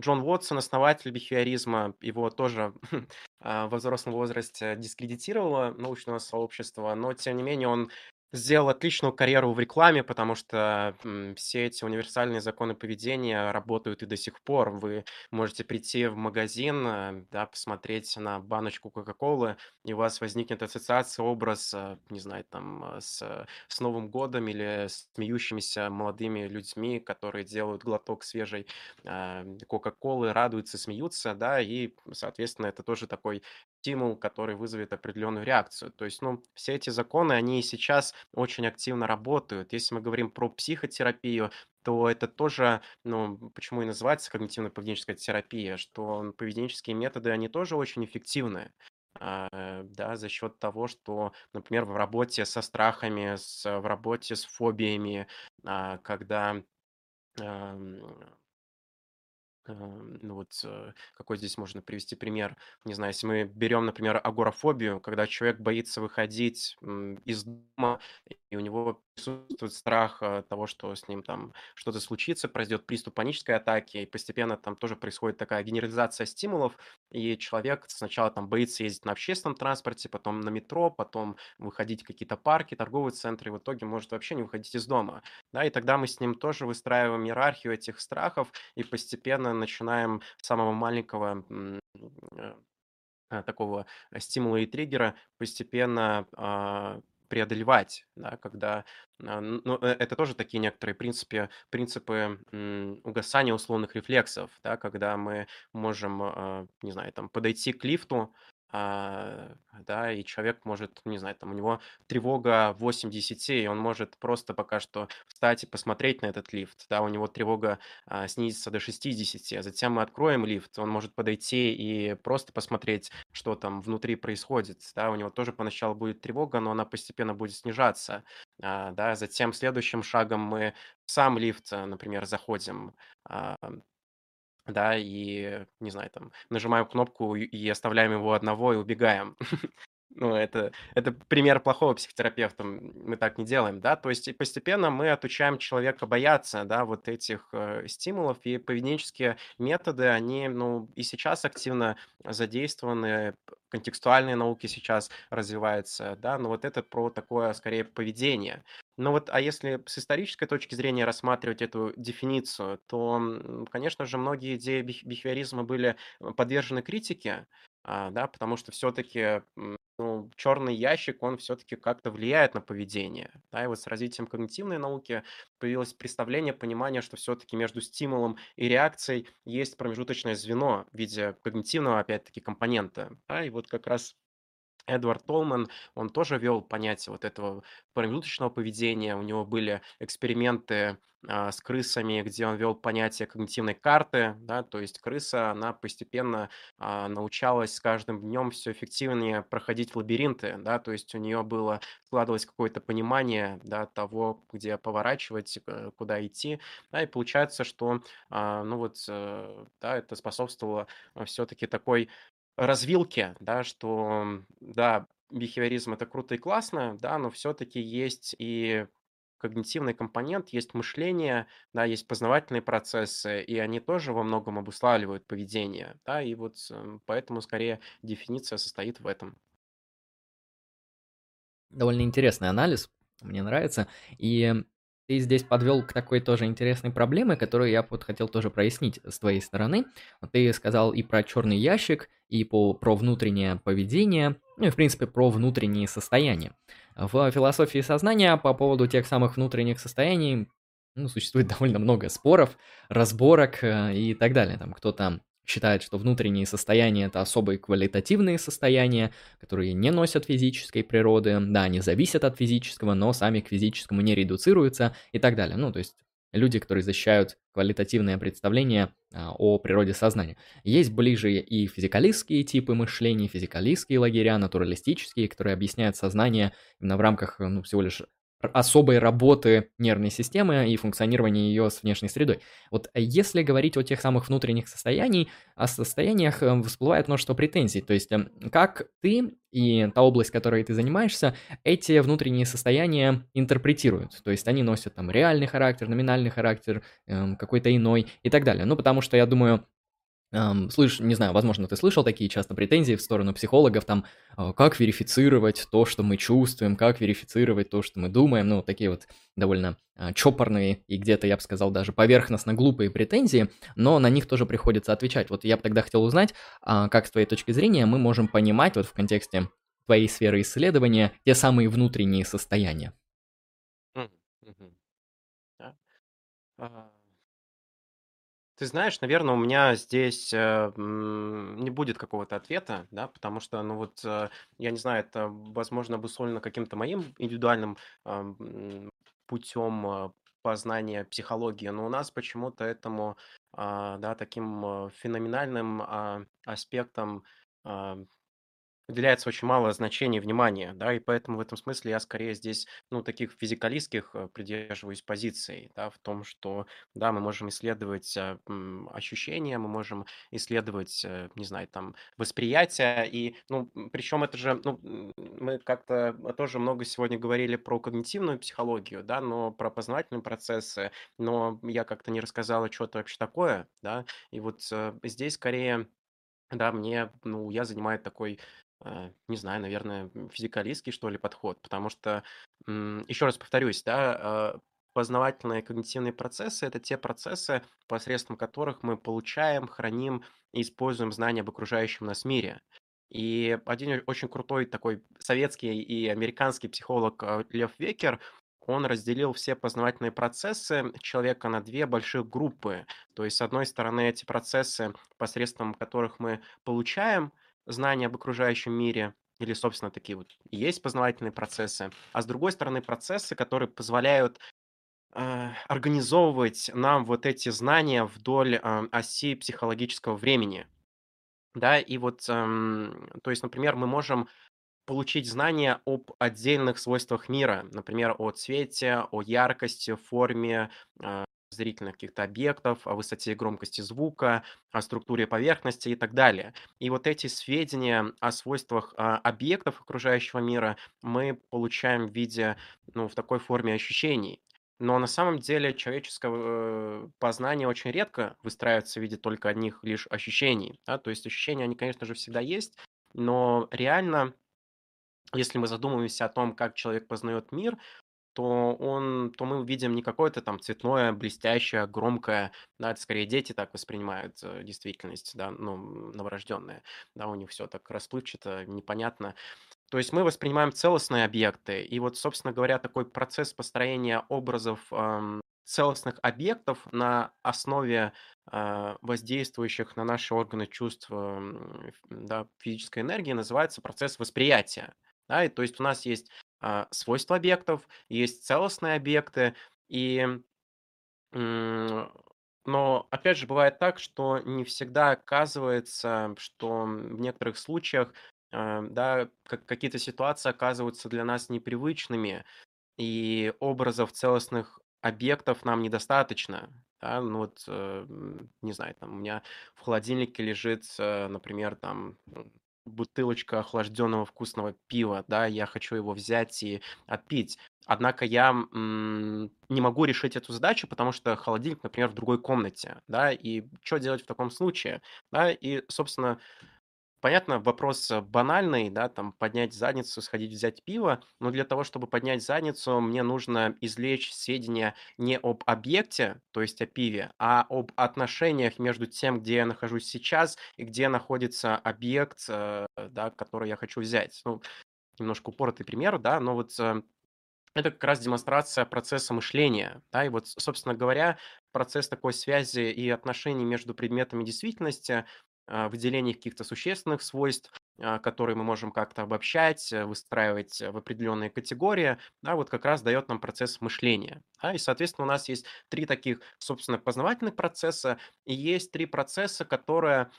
Джон Уотсон, основатель бихевиоризма, его тоже во взрослом возрасте дискредитировало научного сообщества, но тем не менее он Сделал отличную карьеру в рекламе, потому что, все эти универсальные законы поведения работают и до сих пор. Вы можете прийти в магазин, э, да, посмотреть на баночку "Кока-колы", и у вас возникнет ассоциация, образ, э, не знаю, там, э, с с Новым годом или с смеющимися молодыми людьми, которые делают глоток свежей, "Кока-колы", радуются, смеются, да, и, соответственно, это тоже такой стимул, который вызовет определенную реакцию. То есть, ну, все эти законы, они сейчас очень активно работают. Если мы говорим про психотерапию, то это тоже, ну, почему и называется когнитивно-поведенческая терапия, что поведенческие методы, они тоже очень эффективны. А, да, за счет того, что, например, в работе со страхами, с, в работе с фобиями, а, когда ну вот, э, какой здесь можно привести пример? Не знаю, если мы берем, например, агорафобию, когда человек боится выходить из дома, и у него присутствует страх э, того, что с ним там что-то случится, произойдет приступ панической атаки, и постепенно там тоже происходит такая генерализация стимулов, и человек сначала там боится ездить на общественном транспорте, потом на метро, потом выходить в какие-то парки, торговые центры, и в итоге может вообще не выходить из дома. Да, и тогда мы с ним тоже выстраиваем иерархию этих страхов, и постепенно начинаем с самого маленького э, э, такого стимула и триггера постепенно а, преодолевать, да, когда, ну, э, это тоже такие некоторые принципы, принципы угасания условных рефлексов, да, когда мы можем, не знаю, там, подойти к лифту, а, да, и человек может, не знаю, там у него тревога 8 10, и он может просто пока что встать и посмотреть на этот лифт, да, у него тревога а, снизится до 60, а затем мы откроем лифт, он может подойти и просто посмотреть, что там внутри происходит, да, у него тоже поначалу будет тревога, но она постепенно будет снижаться, а, да, затем следующим шагом мы в сам лифт, например, заходим, а, да, и, не знаю, там, нажимаем кнопку и оставляем его одного и убегаем. Ну, это, это пример плохого психотерапевта. Мы так не делаем, да. То есть постепенно мы отучаем человека бояться, да, вот этих э, стимулов. И поведенческие методы, они, ну, и сейчас активно задействованы. Контекстуальные науки сейчас развиваются, да. Но вот это про такое, скорее, поведение. Но вот, а если с исторической точки зрения рассматривать эту дефиницию, то, конечно же, многие идеи бих- бихевиоризма были э, подвержены критике, а, да, потому что все-таки ну, черный ящик, он все-таки как-то влияет на поведение. Да, и вот с развитием когнитивной науки появилось представление, понимание, что все-таки между стимулом и реакцией есть промежуточное звено в виде когнитивного, опять-таки, компонента. Да, и вот как раз Эдвард Толман, он тоже вел понятие вот этого промежуточного поведения. У него были эксперименты а, с крысами, где он вел понятие когнитивной карты, да, то есть крыса, она постепенно а, научалась с каждым днем все эффективнее проходить лабиринты, да, то есть у нее было, складывалось какое-то понимание, да, того, где поворачивать, э, куда идти, да, и получается, что, а, ну вот, э, да, это способствовало все-таки такой развилке, да, что, да, бихевиоризм- это круто и классно, да, но все-таки есть и когнитивный компонент, есть мышление, да, есть познавательные процессы, и они тоже во многом обуславливают поведение, да, и вот э, поэтому скорее дефиниция состоит в этом. Довольно интересный анализ, мне нравится. И ты здесь подвел к такой тоже интересной проблеме, которую я вот хотел тоже прояснить с твоей стороны. Ты сказал и про черный ящик, и по, про внутреннее поведение, ну и в принципе про внутренние состояния. В философии сознания по поводу тех самых внутренних состояний ну, существует довольно много споров, разборок э, и так далее. Там кто-то считает, что внутренние состояния это особые квалитативные состояния, которые не носят физической природы, да, они зависят от физического, но сами к физическому не редуцируются и так далее. Ну, то есть люди, которые защищают квалитативное представление а, о природе сознания. Есть ближе и физикалистские типы мышления, физикалистские лагеря, натуралистические, которые объясняют сознание именно в рамках ну, всего лишь особой работы нервной системы и функционирования ее с внешней средой. Вот э, если говорить о тех самых внутренних состояниях, о состояниях э, всплывает множество претензий. То есть эм, как ты и та область, которой ты занимаешься, эти внутренние состояния интерпретируют. То есть они носят там реальный характер, номинальный характер, эм, какой-то иной и так далее. Ну, потому что я думаю, Эм, слышь, не знаю, возможно, ты слышал такие часто претензии в сторону психологов, там, э, как верифицировать то, что мы чувствуем, как верифицировать то, что мы думаем, ну, такие вот довольно э, чопорные и где-то, я бы сказал, даже поверхностно глупые претензии, но на них тоже приходится отвечать. Вот я бы тогда хотел узнать, э, как с твоей точки зрения мы можем понимать вот в контексте твоей сферы исследования те самые внутренние состояния. Мгм, мгм. Да. А, ты знаешь, наверное, у меня здесь, э, не будет какого-то ответа, да, потому что, ну вот, э, я не знаю, это, возможно, обусловлено каким-то моим индивидуальным, путем, э, познания психологии, но у нас почему-то этому, а, да, таким, э, феноменальным, а, аспектом, а уделяется очень мало значения внимания, да, и поэтому в этом смысле я скорее здесь, ну, таких физикалистских э, придерживаюсь позиций, да, в том, что, да, мы можем исследовать м, ощущения, мы можем исследовать, э, не знаю, там, восприятие, и, ну, причем это же, ну, мы как-то тоже много сегодня говорили про когнитивную психологию, да, но про познавательные процессы, но я как-то не рассказала, что это вообще такое, да, и вот э, здесь скорее да, мне, ну, я занимаю такой э, не знаю, наверное, физикалистский, что ли, подход, потому что, еще раз повторюсь, да, э, познавательные когнитивные процессы– это те процессы, посредством которых мы получаем, храним и используем знания об окружающем нас мире. И один очень крутой такой советский и американский психолог э, Лев Векер, он разделил все познавательные процессы человека на две больших группы. То есть, с одной стороны, эти процессы, посредством которых мы получаем знания об окружающем мире, или, собственно, такие вот и есть познавательные процессы, а с другой стороны процессы, которые позволяют э, организовывать нам вот эти знания вдоль э, оси психологического времени. Да, и вот, эм, то есть, например, мы можем получить знания об отдельных свойствах мира, например, о цвете, о яркости, форме, э, зрительных каких-то объектов, о высоте и громкости звука, о структуре поверхности и так далее. И вот эти сведения о свойствах а, объектов окружающего мира мы получаем в виде, ну, в такой форме ощущений. Но на самом деле человеческое э, познание очень редко выстраивается в виде только одних лишь ощущений. Да? То есть ощущения, они, конечно же, всегда есть, но реально, если мы задумываемся о том, как человек познает мир, то он то мы увидим не какое-то там цветное, блестящее, громкое, да, это скорее дети так воспринимают э, действительность, да, ну, новорожденные, да, у них все так расплывчато, непонятно. То есть мы воспринимаем целостные объекты, и вот, собственно говоря, такой процесс построения образов, целостных объектов на основе а, воздействующих на наши органы чувств да, физической энергии называется процесс восприятия. Да, и то есть у нас есть свойства объектов, есть целостные объекты, и но опять же бывает так, что не всегда оказывается, что в некоторых случаях а, да, какие-то ситуации оказываются для нас непривычными, и образов целостных объектов нам недостаточно. Да? Ну вот, э, не знаю, там у меня в холодильнике лежит, э, например, там бутылочка охлажденного вкусного пива, да, я хочу его взять и отпить. Однако я м, не могу решить эту задачу, потому что холодильник, например, в другой комнате, да, и что делать в таком случае, да, и, собственно, Понятно, вопрос э, банальный, да, там поднять задницу, сходить взять пиво, но для того, чтобы поднять задницу, мне нужно извлечь сведения не об объекте, то есть о пиве, а об отношениях между тем, где я нахожусь сейчас и где находится объект, э, да, который я хочу взять. Ну, немножко упоротый пример, да, но вот э, это как раз демонстрация процесса мышления. Да, и вот, собственно говоря, процесс такой связи и отношений между предметами действительности выделение каких-то существенных свойств, а, которые мы можем как-то обобщать, э, выстраивать в определенные категории, да, вот как раз дает нам процесс мышления. Да, и, соответственно, у нас есть три таких, собственно, познавательных процесса, и есть три процесса, которые,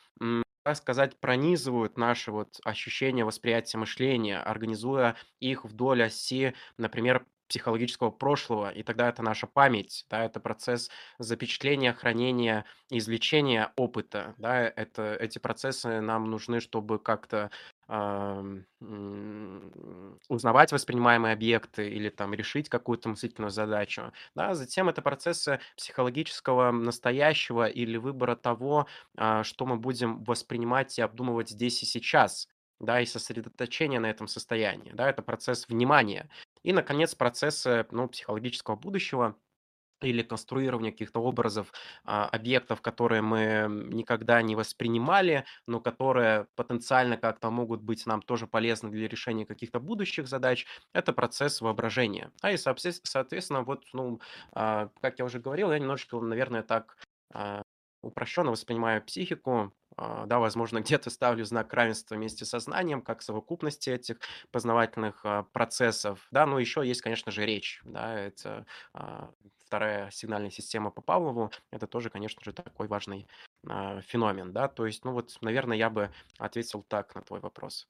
так сказать, пронизывают наши вот ощущения, восприятия мышления, организуя их вдоль оси, например, психологического прошлого, и тогда это наша память, да, это процесс запечатления, хранения, извлечения опыта, да, это, эти процессы нам нужны, чтобы как-то узнавать воспринимаемые объекты или там решить какую-то мыслительную задачу, да, затем это процессы психологического настоящего или выбора того, э, что мы будем воспринимать и обдумывать здесь и сейчас, да, и сосредоточение на этом состоянии, да, это процесс внимания. И, наконец, процессы, ну, психологического будущего или конструирования каких-то образов, а, объектов, которые мы никогда не воспринимали, но которые потенциально как-то могут быть нам тоже полезны для решения каких-то будущих задач, это процесс воображения. А и, соответственно, вот, ну, а, как я уже говорил, я немножечко, наверное, так а, упрощенно воспринимаю психику, да, возможно, где-то ставлю знак равенства вместе со знанием, как совокупности этих познавательных а, процессов, да, но еще есть, конечно же, речь, да, это а, вторая сигнальная система по Павлову, это тоже, конечно же, такой важный феномен, да, то есть, ну вот, наверное, я бы ответил так на твой вопрос.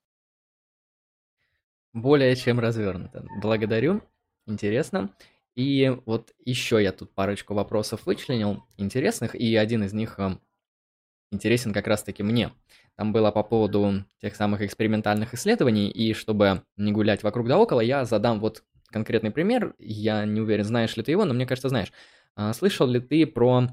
Более чем развернуто. Благодарю, интересно. И вот еще я тут парочку вопросов вычленил интересных, и один из них интересен как раз-таки мне. Там было по поводу тех самых экспериментальных исследований, и чтобы не гулять вокруг да около, я задам вот конкретный пример. Я не уверен, знаешь ли ты его, но мне кажется, знаешь. А, слышал ли ты про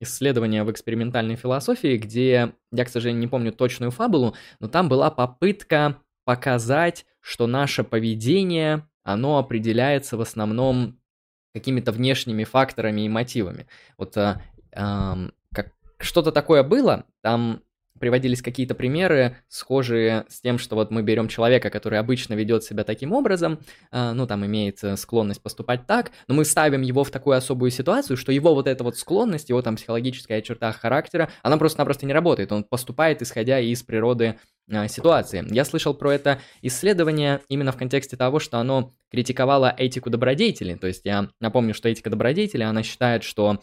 исследования в экспериментальной философии, где, я, к сожалению, не помню точную фабулу, но там была попытка показать, что наше поведение, оно определяется в основном какими-то внешними факторами и мотивами. Вот а, что-то такое было, там приводились какие-то примеры, схожие с тем, что вот мы берем человека, который обычно ведет себя таким образом, э, ну, там имеет э, склонность поступать так, но мы ставим его в такую особую ситуацию, что его вот эта вот склонность, его там психологическая черта характера, она просто-напросто не работает, он поступает, исходя из природы э, ситуации. Я слышал про это исследование именно в контексте того, что оно критиковало этику добродетели, то есть я напомню, что этика добродетели, она считает, что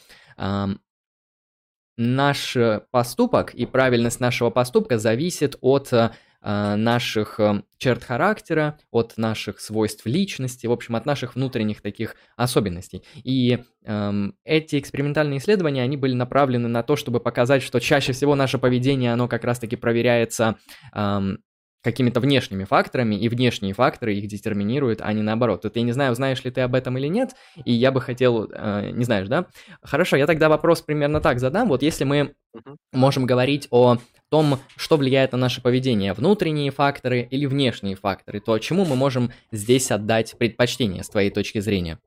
наш э, поступок и правильность нашего поступка зависит от э, наших э, черт характера, от наших свойств личности, в общем, от наших внутренних таких особенностей. И эм, эти экспериментальные исследования, они были направлены на то, чтобы показать, что чаще всего наше поведение, оно как раз-таки проверяется эм, какими-то внешними факторами, и внешние факторы их детерминируют, а не наоборот. Вот я не знаю, знаешь ли ты об этом или нет, и я бы хотел, э, не знаешь, да? Хорошо, я тогда вопрос примерно так задам. Вот если мы можем говорить о том, что влияет на наше поведение, внутренние факторы или внешние факторы, то чему мы можем здесь отдать предпочтение с твоей точки зрения?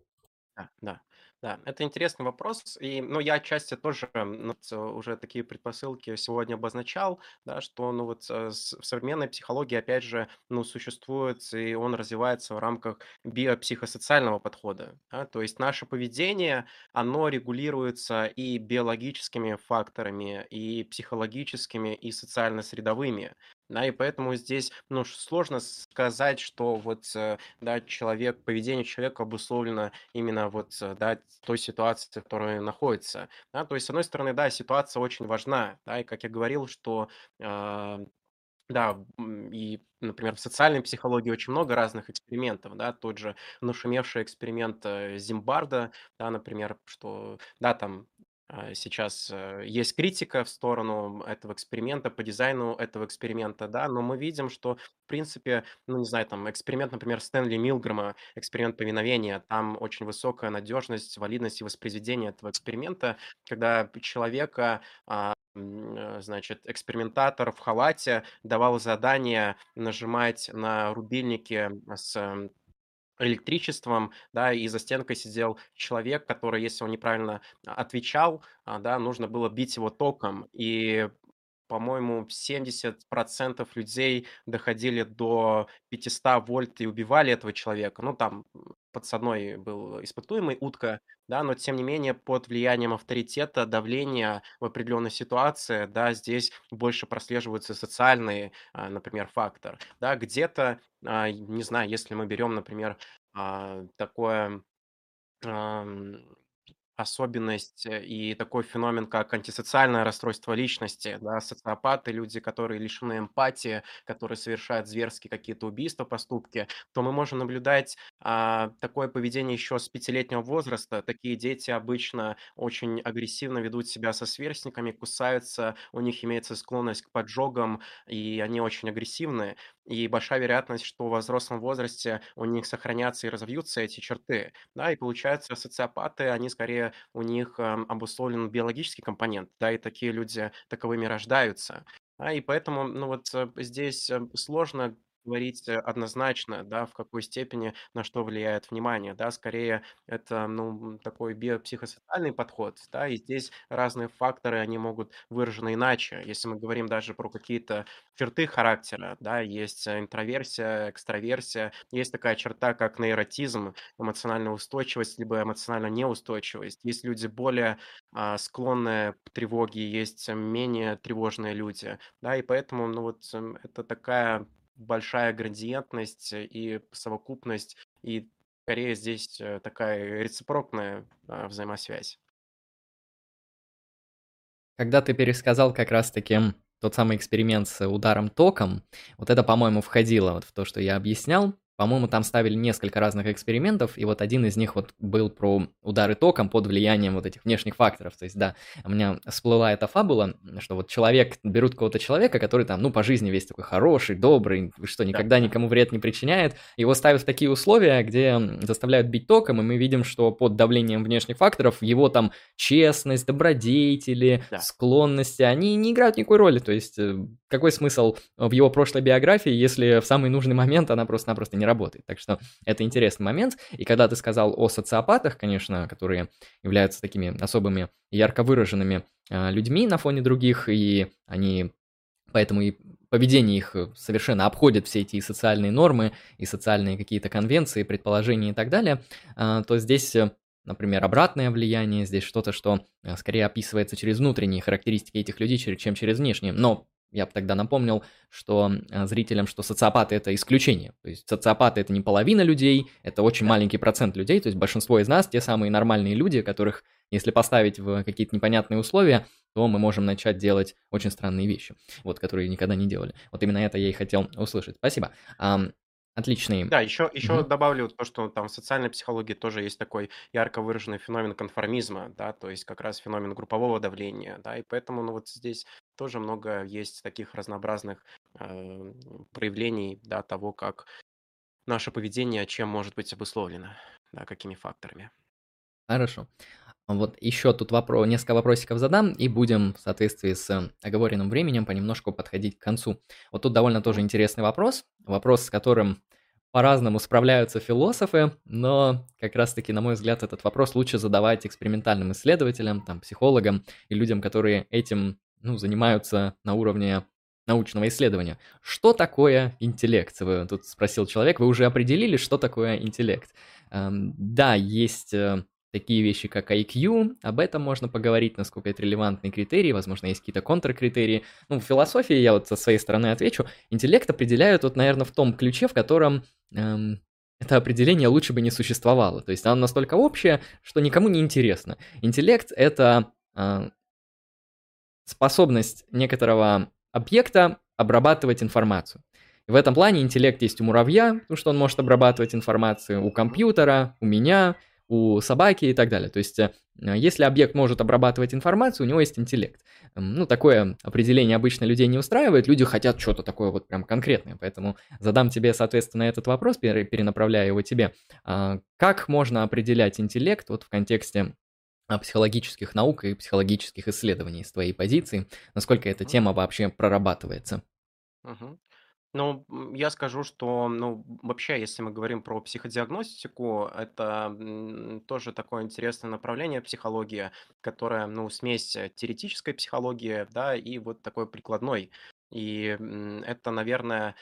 Да, да. Да, это интересный вопрос. И, ну, я отчасти тоже ну, уже такие предпосылки сегодня обозначал, да, что, ну, вот э, в современной психологии, опять же, ну, существует, и он развивается в рамках биопсихосоциального подхода. да. То есть наше поведение, оно регулируется и биологическими факторами, и психологическими, и социально-средовыми. Да, и поэтому здесь, ну, сложно сказать, что вот, э, да, человек, поведение человека обусловлено именно вот, э, да, той ситуации, в которой он находится. Да, то есть, с одной стороны, да, ситуация очень важна, да, и как я говорил, что, а, да, и, например, в социальной психологии очень много разных экспериментов, да, тот же нашумевший эксперимент э, Зимбарда, да, например, что, да, там сейчас э, есть критика в сторону этого эксперимента, по дизайну этого эксперимента, да, но мы видим, что, в принципе, ну, не знаю, там, эксперимент, например, Стэнли Милгрома, эксперимент повиновения, там очень высокая надежность, валидность и воспроизведение этого эксперимента, когда человека а, э, значит, экспериментатор в халате давал задание нажимать на рубильники с электричеством, да, и за стенкой сидел человек, который, если он неправильно а, отвечал, а, да, нужно было бить его током. И по-моему, 70% людей доходили до 500 вольт и убивали этого человека. Ну, там подсадной был испытуемый, утка, да, но тем не менее под влиянием авторитета, давления в определенной ситуации, да, здесь больше прослеживаются социальные, а, например, фактор. Да, где-то, а, не знаю, если мы берем, например, а, такое особенность э, и такой феномен, как антисоциальное расстройство личности, да, социопаты, люди, которые лишены эмпатии, которые совершают зверские какие-то убийства, поступки, то мы можем наблюдать а, такое поведение еще с пятилетнего возраста. Такие дети обычно очень агрессивно ведут себя со сверстниками, кусаются, у них имеется склонность к поджогам, и они очень агрессивны. И большая вероятность, что во взрослом возрасте у них сохранятся и разовьются эти черты. Да, и получается, социопаты, они скорее, у них эм, обусловлен биологический компонент, да, и такие люди таковыми рождаются. Да, и поэтому, ну вот э, здесь э, сложно говорить э, однозначно, да, в какой степени на что влияет внимание, да, скорее это, ну, такой биопсихосоциальный подход, да, и здесь разные факторы, они могут выражены иначе. Если мы говорим даже про какие-то черты характера, да, есть э, интроверсия, экстраверсия, есть такая черта, как нейротизм, эмоциональная устойчивость, либо эмоциональная неустойчивость. Есть люди более а, склонные к тревоге, есть менее тревожные люди, да, и поэтому, ну вот, эм, это такая большая градиентность и совокупность, и скорее здесь э, такая рeciprocная а, взаимосвязь. Когда ты пересказал как раз-таки тот самый эксперимент с ударом током, вот это, по-моему, входило вот в то, что я объяснял. По-моему, там ставили несколько разных экспериментов, и вот один из них вот был про удары током под влиянием вот этих внешних факторов. То есть, да, у меня всплыла эта фабула, что вот человек, берут какого-то человека, который там, ну, по жизни весь такой хороший, добрый, что никогда никому вред не причиняет, его ставят в такие условия, где заставляют бить током, и мы видим, что под давлением внешних факторов его там честность, добродетели, Да. склонности, они не играют никакой роли. То есть, э, какой смысл в его прошлой биографии, если в самый нужный момент она просто-напросто не работает. Так что это интересный момент. И когда ты сказал о социопатах, конечно, которые являются такими особыми ярко выраженными э, людьми на фоне других, и они поэтому и поведение их совершенно обходит все эти социальные нормы и социальные какие-то конвенции, предположения и так далее, а, то здесь например, обратное влияние, здесь что-то, что э, скорее описывается через внутренние характеристики этих людей, чем через внешние. Но я бы тогда напомнил, что э, зрителям, что социопаты это исключение. То есть социопаты это не половина людей, это очень маленький процент людей, то есть большинство из нас те самые нормальные люди, которых, если поставить в какие-то непонятные условия, то мы можем начать делать очень странные вещи, вот, которые никогда не делали. Вот именно это я и хотел услышать. Спасибо. Отличный. Да, еще, еще Мгм. добавлю то, что там в социальной психологии тоже есть такой ярко выраженный феномен конформизма, да, то есть как раз феномен группового давления, да, и поэтому, ну, вот здесь тоже много есть таких разнообразных э, проявлений, да, того, как наше поведение чем может быть обусловлено, да, какими факторами. Хорошо. Вот еще тут вопро несколько вопросиков задам, и будем в соответствии с э, оговоренным временем понемножку подходить к концу. Вот тут довольно тоже интересный вопрос, вопрос, с которым по-разному справляются философы, но как раз-таки, на мой взгляд, этот вопрос лучше задавать экспериментальным исследователям, там, психологам и людям, которые этим ну, занимаются на уровне научного исследования. Что такое интеллект? Вы тут спросил человек. Вы уже определили, что такое интеллект? Эм, да, есть э, такие вещи, как IQ, об этом можно поговорить, насколько это релевантный критерий, возможно, есть какие-то контркритерии. Ну, в философии, я вот со своей стороны отвечу, интеллект определяют вот, наверное, в том ключе, в котором эм, это определение лучше бы не существовало. То есть оно настолько общее, что никому не интересно. Интеллект — это э, способность некоторого объекта обрабатывать информацию. И в этом плане интеллект есть у муравья, потому что он может обрабатывать информацию, у компьютера, у меня — у собаки и так далее. То есть, э, если объект может обрабатывать информацию, у него есть интеллект. Ну, такое определение обычно людей не устраивает, люди хотят что-то такое вот прям конкретное, поэтому задам тебе, соответственно, этот вопрос, перенаправляя его тебе. А, как можно определять интеллект вот в контексте психологических наук и психологических исследований с твоей позиции, насколько эта тема вообще прорабатывается? Мгм. Ну, я скажу, что, ну, вообще, если мы говорим про психодиагностику, это тоже такое интересное направление психология, которое, ну, смесь э, теоретической психологии, да, и вот такой прикладной. И это, наверное,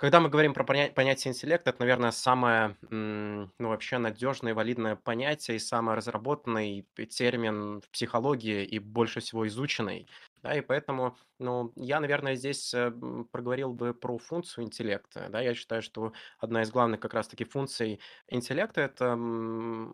когда мы говорим про понятие интеллект, это, наверное, самое, ну, вообще надежное и валидное понятие и самый разработанный термин в психологии и больше всего изученный. Да, и поэтому, ну, я, наверное, здесь э, проговорил бы про функцию интеллекта. Да, я считаю, что одна из главных как раз-таки функций интеллекта– это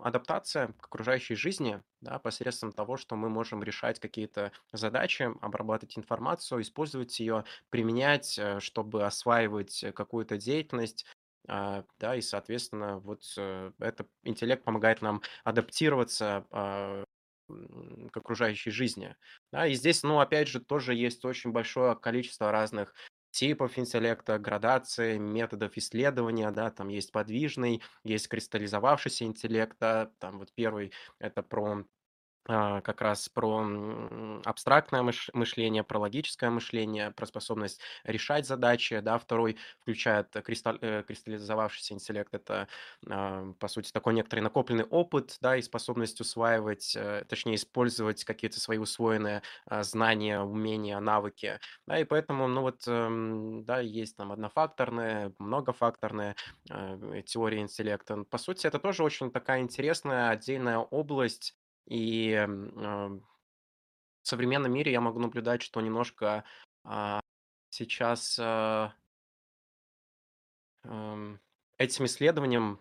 адаптация к окружающей жизни, да, посредством того, что мы можем решать какие-то задачи, обрабатывать информацию, использовать ее, применять, э, чтобы осваивать какую-то деятельность, а, да, и, соответственно, вот э, этот интеллект помогает нам адаптироваться а, к окружающей жизни. Да, и здесь, ну, опять же, тоже есть очень большое количество разных типов интеллекта, градации, методов исследования, да, там есть подвижный, есть кристаллизовавшийся интеллект, да, там вот первый это про как раз про абстрактное мышление, про логическое мышление, про способность решать задачи, да. Второй включает э, кристаллизовавшийся интеллект. Это, а, по сути, такой некоторый накопленный опыт, да, и способность усваивать, э, точнее, использовать какие-то свои усвоенные, а, знания, умения, навыки. Да, и поэтому, ну вот, эм, да, есть там однофакторная, многофакторная, теория интеллекта. По сути, это тоже очень такая интересная отдельная область и, в современном мире я могу наблюдать, что немножко, а, сейчас, а этим исследованием,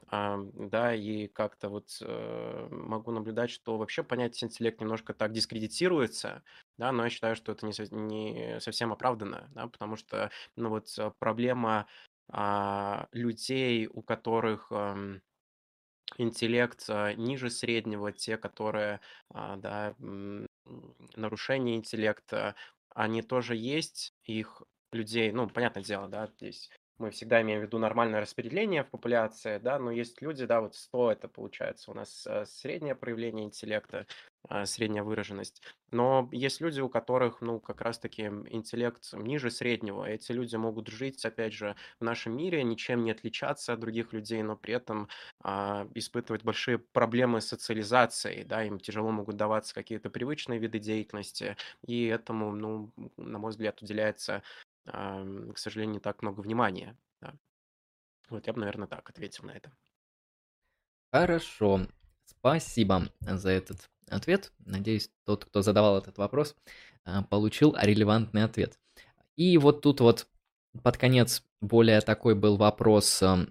да, и как-то вот, э, могу наблюдать, что вообще понятие интеллект немножко так дискредитируется, да, но я считаю, что это не не совсем оправданно, да, потому что, ну вот, э, проблема, а, людей, у которых, интеллект а, ниже среднего, те, которые, а, да, нарушение интеллекта, они тоже есть, их людей, ну, понятное дело, да, здесь мы всегда имеем в виду нормальное распределение в популяции, да, но есть люди, да, вот 100 это получается у нас э, среднее проявление интеллекта, э, средняя выраженность. Но есть люди, у которых, ну, как раз-таки интеллект ниже среднего. Эти люди могут жить, опять же, в нашем мире, ничем не отличаться от других людей, но при этом а, испытывать большие проблемы с социализацией, да, им тяжело могут даваться какие-то привычные виды деятельности, и этому, ну, на мой взгляд, уделяется к сожалению, не так много внимания. Да. Вот я бы, наверное, так ответил на это. Хорошо. Спасибо за этот ответ. Надеюсь, тот, кто задавал этот вопрос, а, получил релевантный ответ. И вот тут вот под конец более такой был вопрос а,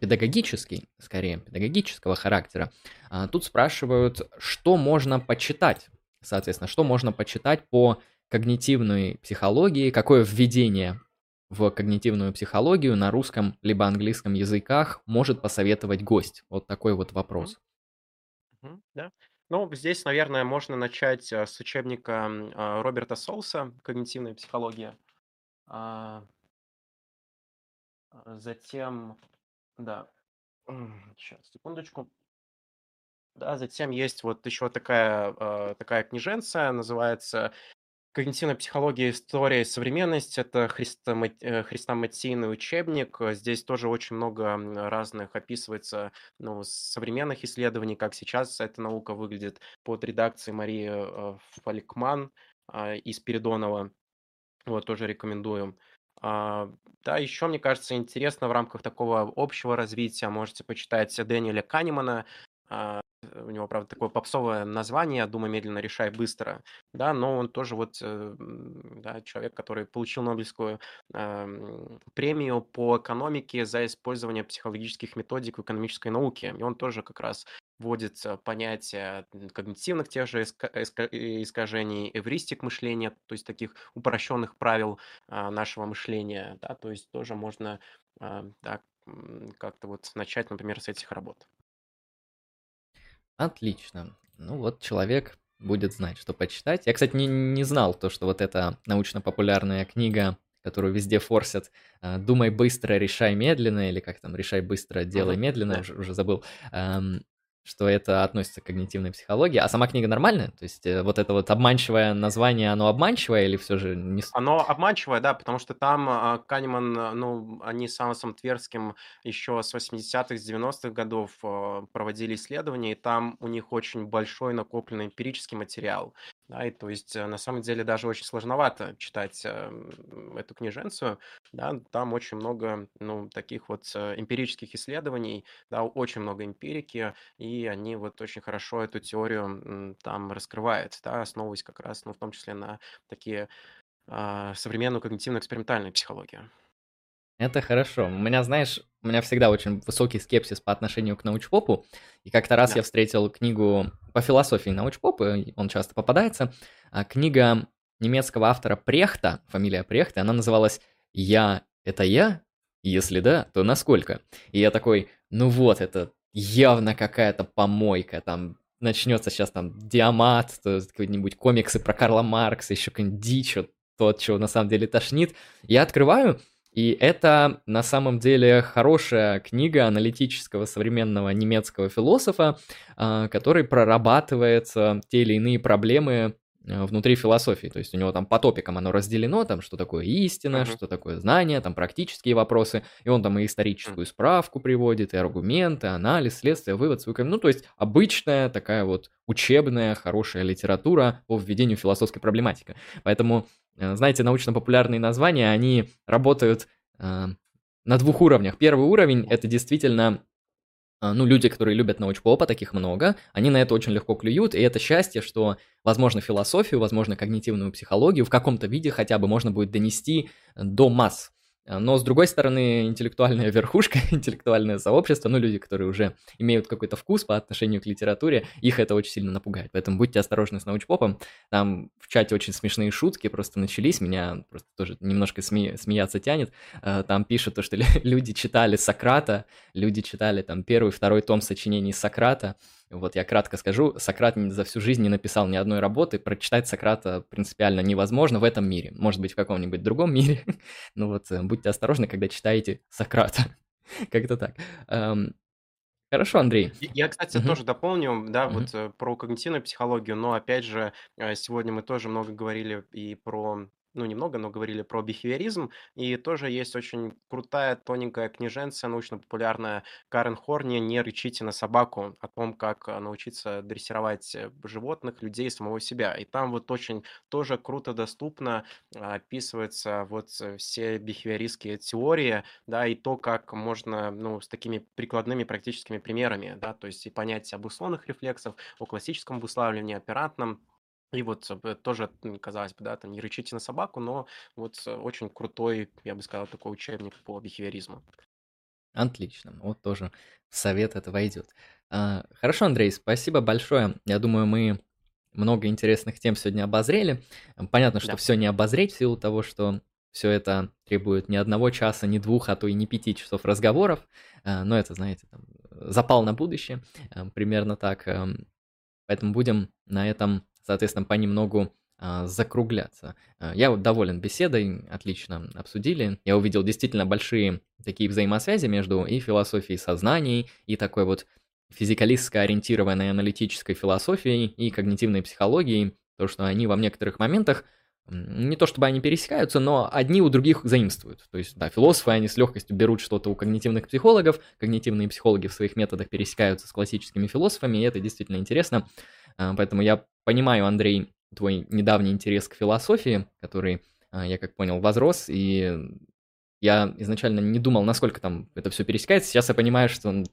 педагогический, скорее, педагогического характера. А, тут спрашивают, что можно почитать, соответственно, что можно почитать по когнитивной психологии, какое введение в когнитивную психологию на русском либо английском языках может посоветовать гость? Вот такой вот вопрос. Да. Ну, здесь, наверное, можно начать а, с учебника а, Роберта Солса «Когнитивная психология». А, а, Затем, да, сейчас, секундочку. Да, затем есть вот еще такая, а, такая книженция, называется Когнитивная психология. История и современность- это э, хрестоматийный учебник. Здесь тоже очень много, разных описывается, ну, современных исследований, как сейчас эта наука выглядит, под редакцией Марии, э, Фолькман, а, и Спиридонова. Вот, тоже рекомендую. А, да, еще, мне кажется, интересно в рамках такого общего развития можете почитать Дэниеля Канемана. А, у него, правда, такое попсовое название "Думай медленно, решай быстро", да, но он тоже вот, э, да, человек, который получил Нобелевскую, ам, премию по экономике за использование психологических методик в экономической науке. И он тоже как раз вводит, э, понятие, когнитивных тех же иска иска искажений, эвристик мышления, то есть таких упрощенных правил, а, нашего мышления, да, то есть тоже можно, а, так, как-то вот начать, например, с этих работ. Отлично. Ну вот человек будет знать, что почитать. Я, кстати, не, не знал то, что вот эта научно-популярная книга, которую везде форсят, а, «Думай быстро, решай медленно», или как там, «Решай быстро, делай медленно», Да. уже, уже забыл, что это относится к когнитивной психологии. А сама книга нормальная? То есть э, вот это вот обманчивое название, оно обманчивое или все же не... Оно обманчивое, да, потому что там, а, Канеман, ну, они с Ансом Тверским еще с 80-х, с 90-х годов, а, проводили исследования, и там у них очень большой накопленный эмпирический материал. Да, и то есть, э, на самом деле, даже очень сложновато читать, ам, эту книженцию, да. Там очень много, ну, таких вот, э, эмпирических исследований, да, очень много эмпирики, и они вот очень хорошо эту теорию, там раскрывают, да, основываясь как раз, ну, в том числе на такие а, современную когнитивно-экспериментальную психологию. Это хорошо. У меня, знаешь, у меня всегда очень высокий скепсис по отношению к научпопу. И как-то раз Да. я встретил книгу по философии научпопа, он часто попадается. А книга немецкого автора Прехта, фамилия Прехта, она называлась «Я – это я? Если да, то насколько?» И я такой, ну вот, это явно какая-то помойка, там начнется сейчас там Диамат, какие-нибудь комиксы про Карла Маркса, еще какая-нибудь дичь, вот то, от чего на самом деле тошнит. Я открываю, и это на самом деле хорошая книга аналитического современного немецкого философа, а, который прорабатывает а, те или иные проблемы а, внутри философии. То есть у него там по топикам оно разделено, там что такое истина, Мгм. что такое знание, там практические вопросы, и он там и историческую справку приводит, и аргументы, анализ, следствие, вывод, свой Ну, то есть обычная такая вот учебная, хорошая литература по введению философской проблематики. Поэтому знаете, научно-популярные названия, они работают э, на двух уровнях. Первый уровень это действительно а, ну, люди, которые любят научпопа, таких много, они на это очень легко клюют, и это счастье, что, возможно, философию, возможно, когнитивную психологию в каком-то виде хотя бы можно будет донести до масс. А, Но, с другой стороны, интеллектуальная верхушка, интеллектуальное сообщество, ну, люди, которые уже имеют какой-то вкус по отношению к литературе, их это очень сильно напугает. Поэтому будьте осторожны с научпопом. Там в чате очень смешные шутки просто начались, меня просто тоже немножко сме- смеяться тянет. А, Там пишут то, что люди читали Сократа, люди читали там первый, второй том сочинений Сократа. Вот я кратко скажу, Сократ за всю жизнь не написал ни одной работы, прочитать Сократа принципиально невозможно в этом мире. Может быть, в каком-нибудь другом мире. Ну вот, э, будьте осторожны, когда читаете Сократа. Как-то так. Эм, Хорошо, Андрей. Я, кстати, Мгм. тоже дополню, да, Мгм. вот э, про когнитивную психологию, но опять же, э, сегодня мы тоже много говорили и про, ну, немного, но говорили про бихевиоризм, и тоже есть очень крутая, тоненькая книженция научно-популярная Карен Хорни «Не рычите на собаку», о том, как э, научиться дрессировать э, животных, людей, самого себя. И там вот очень тоже круто доступно а, описываются вот э, все бихевиористские теории, да, и то, как можно, ну, с такими прикладными практическими примерами, да, то есть и понятие обусловных рефлексов, о классическом обуславливании, оперантном, и вот э, тоже, казалось бы, да, там не рычите на собаку, но вот э, очень крутой, я бы сказал, такой учебник по бихевиоризму. Отлично. Вот тоже совет это войдет. А, Хорошо, Андрей, спасибо большое. Я думаю, мы много интересных тем сегодня обозрели. Понятно, что Да. все не обозреть в силу того, что все это требует не одного часа, не двух, а то и не пяти часов разговоров. А, Но это, знаете, там, запал на будущее, а, примерно так. Ам, Поэтому будем на этом, соответственно, понемногу а, закругляться. А, Я доволен беседой, отлично обсудили. Я увидел действительно большие такие взаимосвязи между и философией сознаний, и такой вот физикалистско ориентированной аналитической философией, и когнитивной психологией. То, что они во некоторых моментах не то чтобы они пересекаются, но одни у других заимствуют. То есть, да, философы, они с легкостью берут что-то у когнитивных психологов, когнитивные психологи в своих методах пересекаются с классическими философами, и это действительно интересно. А, поэтому я понимаю, Андрей, твой недавний интерес к философии, который, а, я как понял, возрос, и я изначально не думал, насколько там это все пересекается. Сейчас я понимаю, что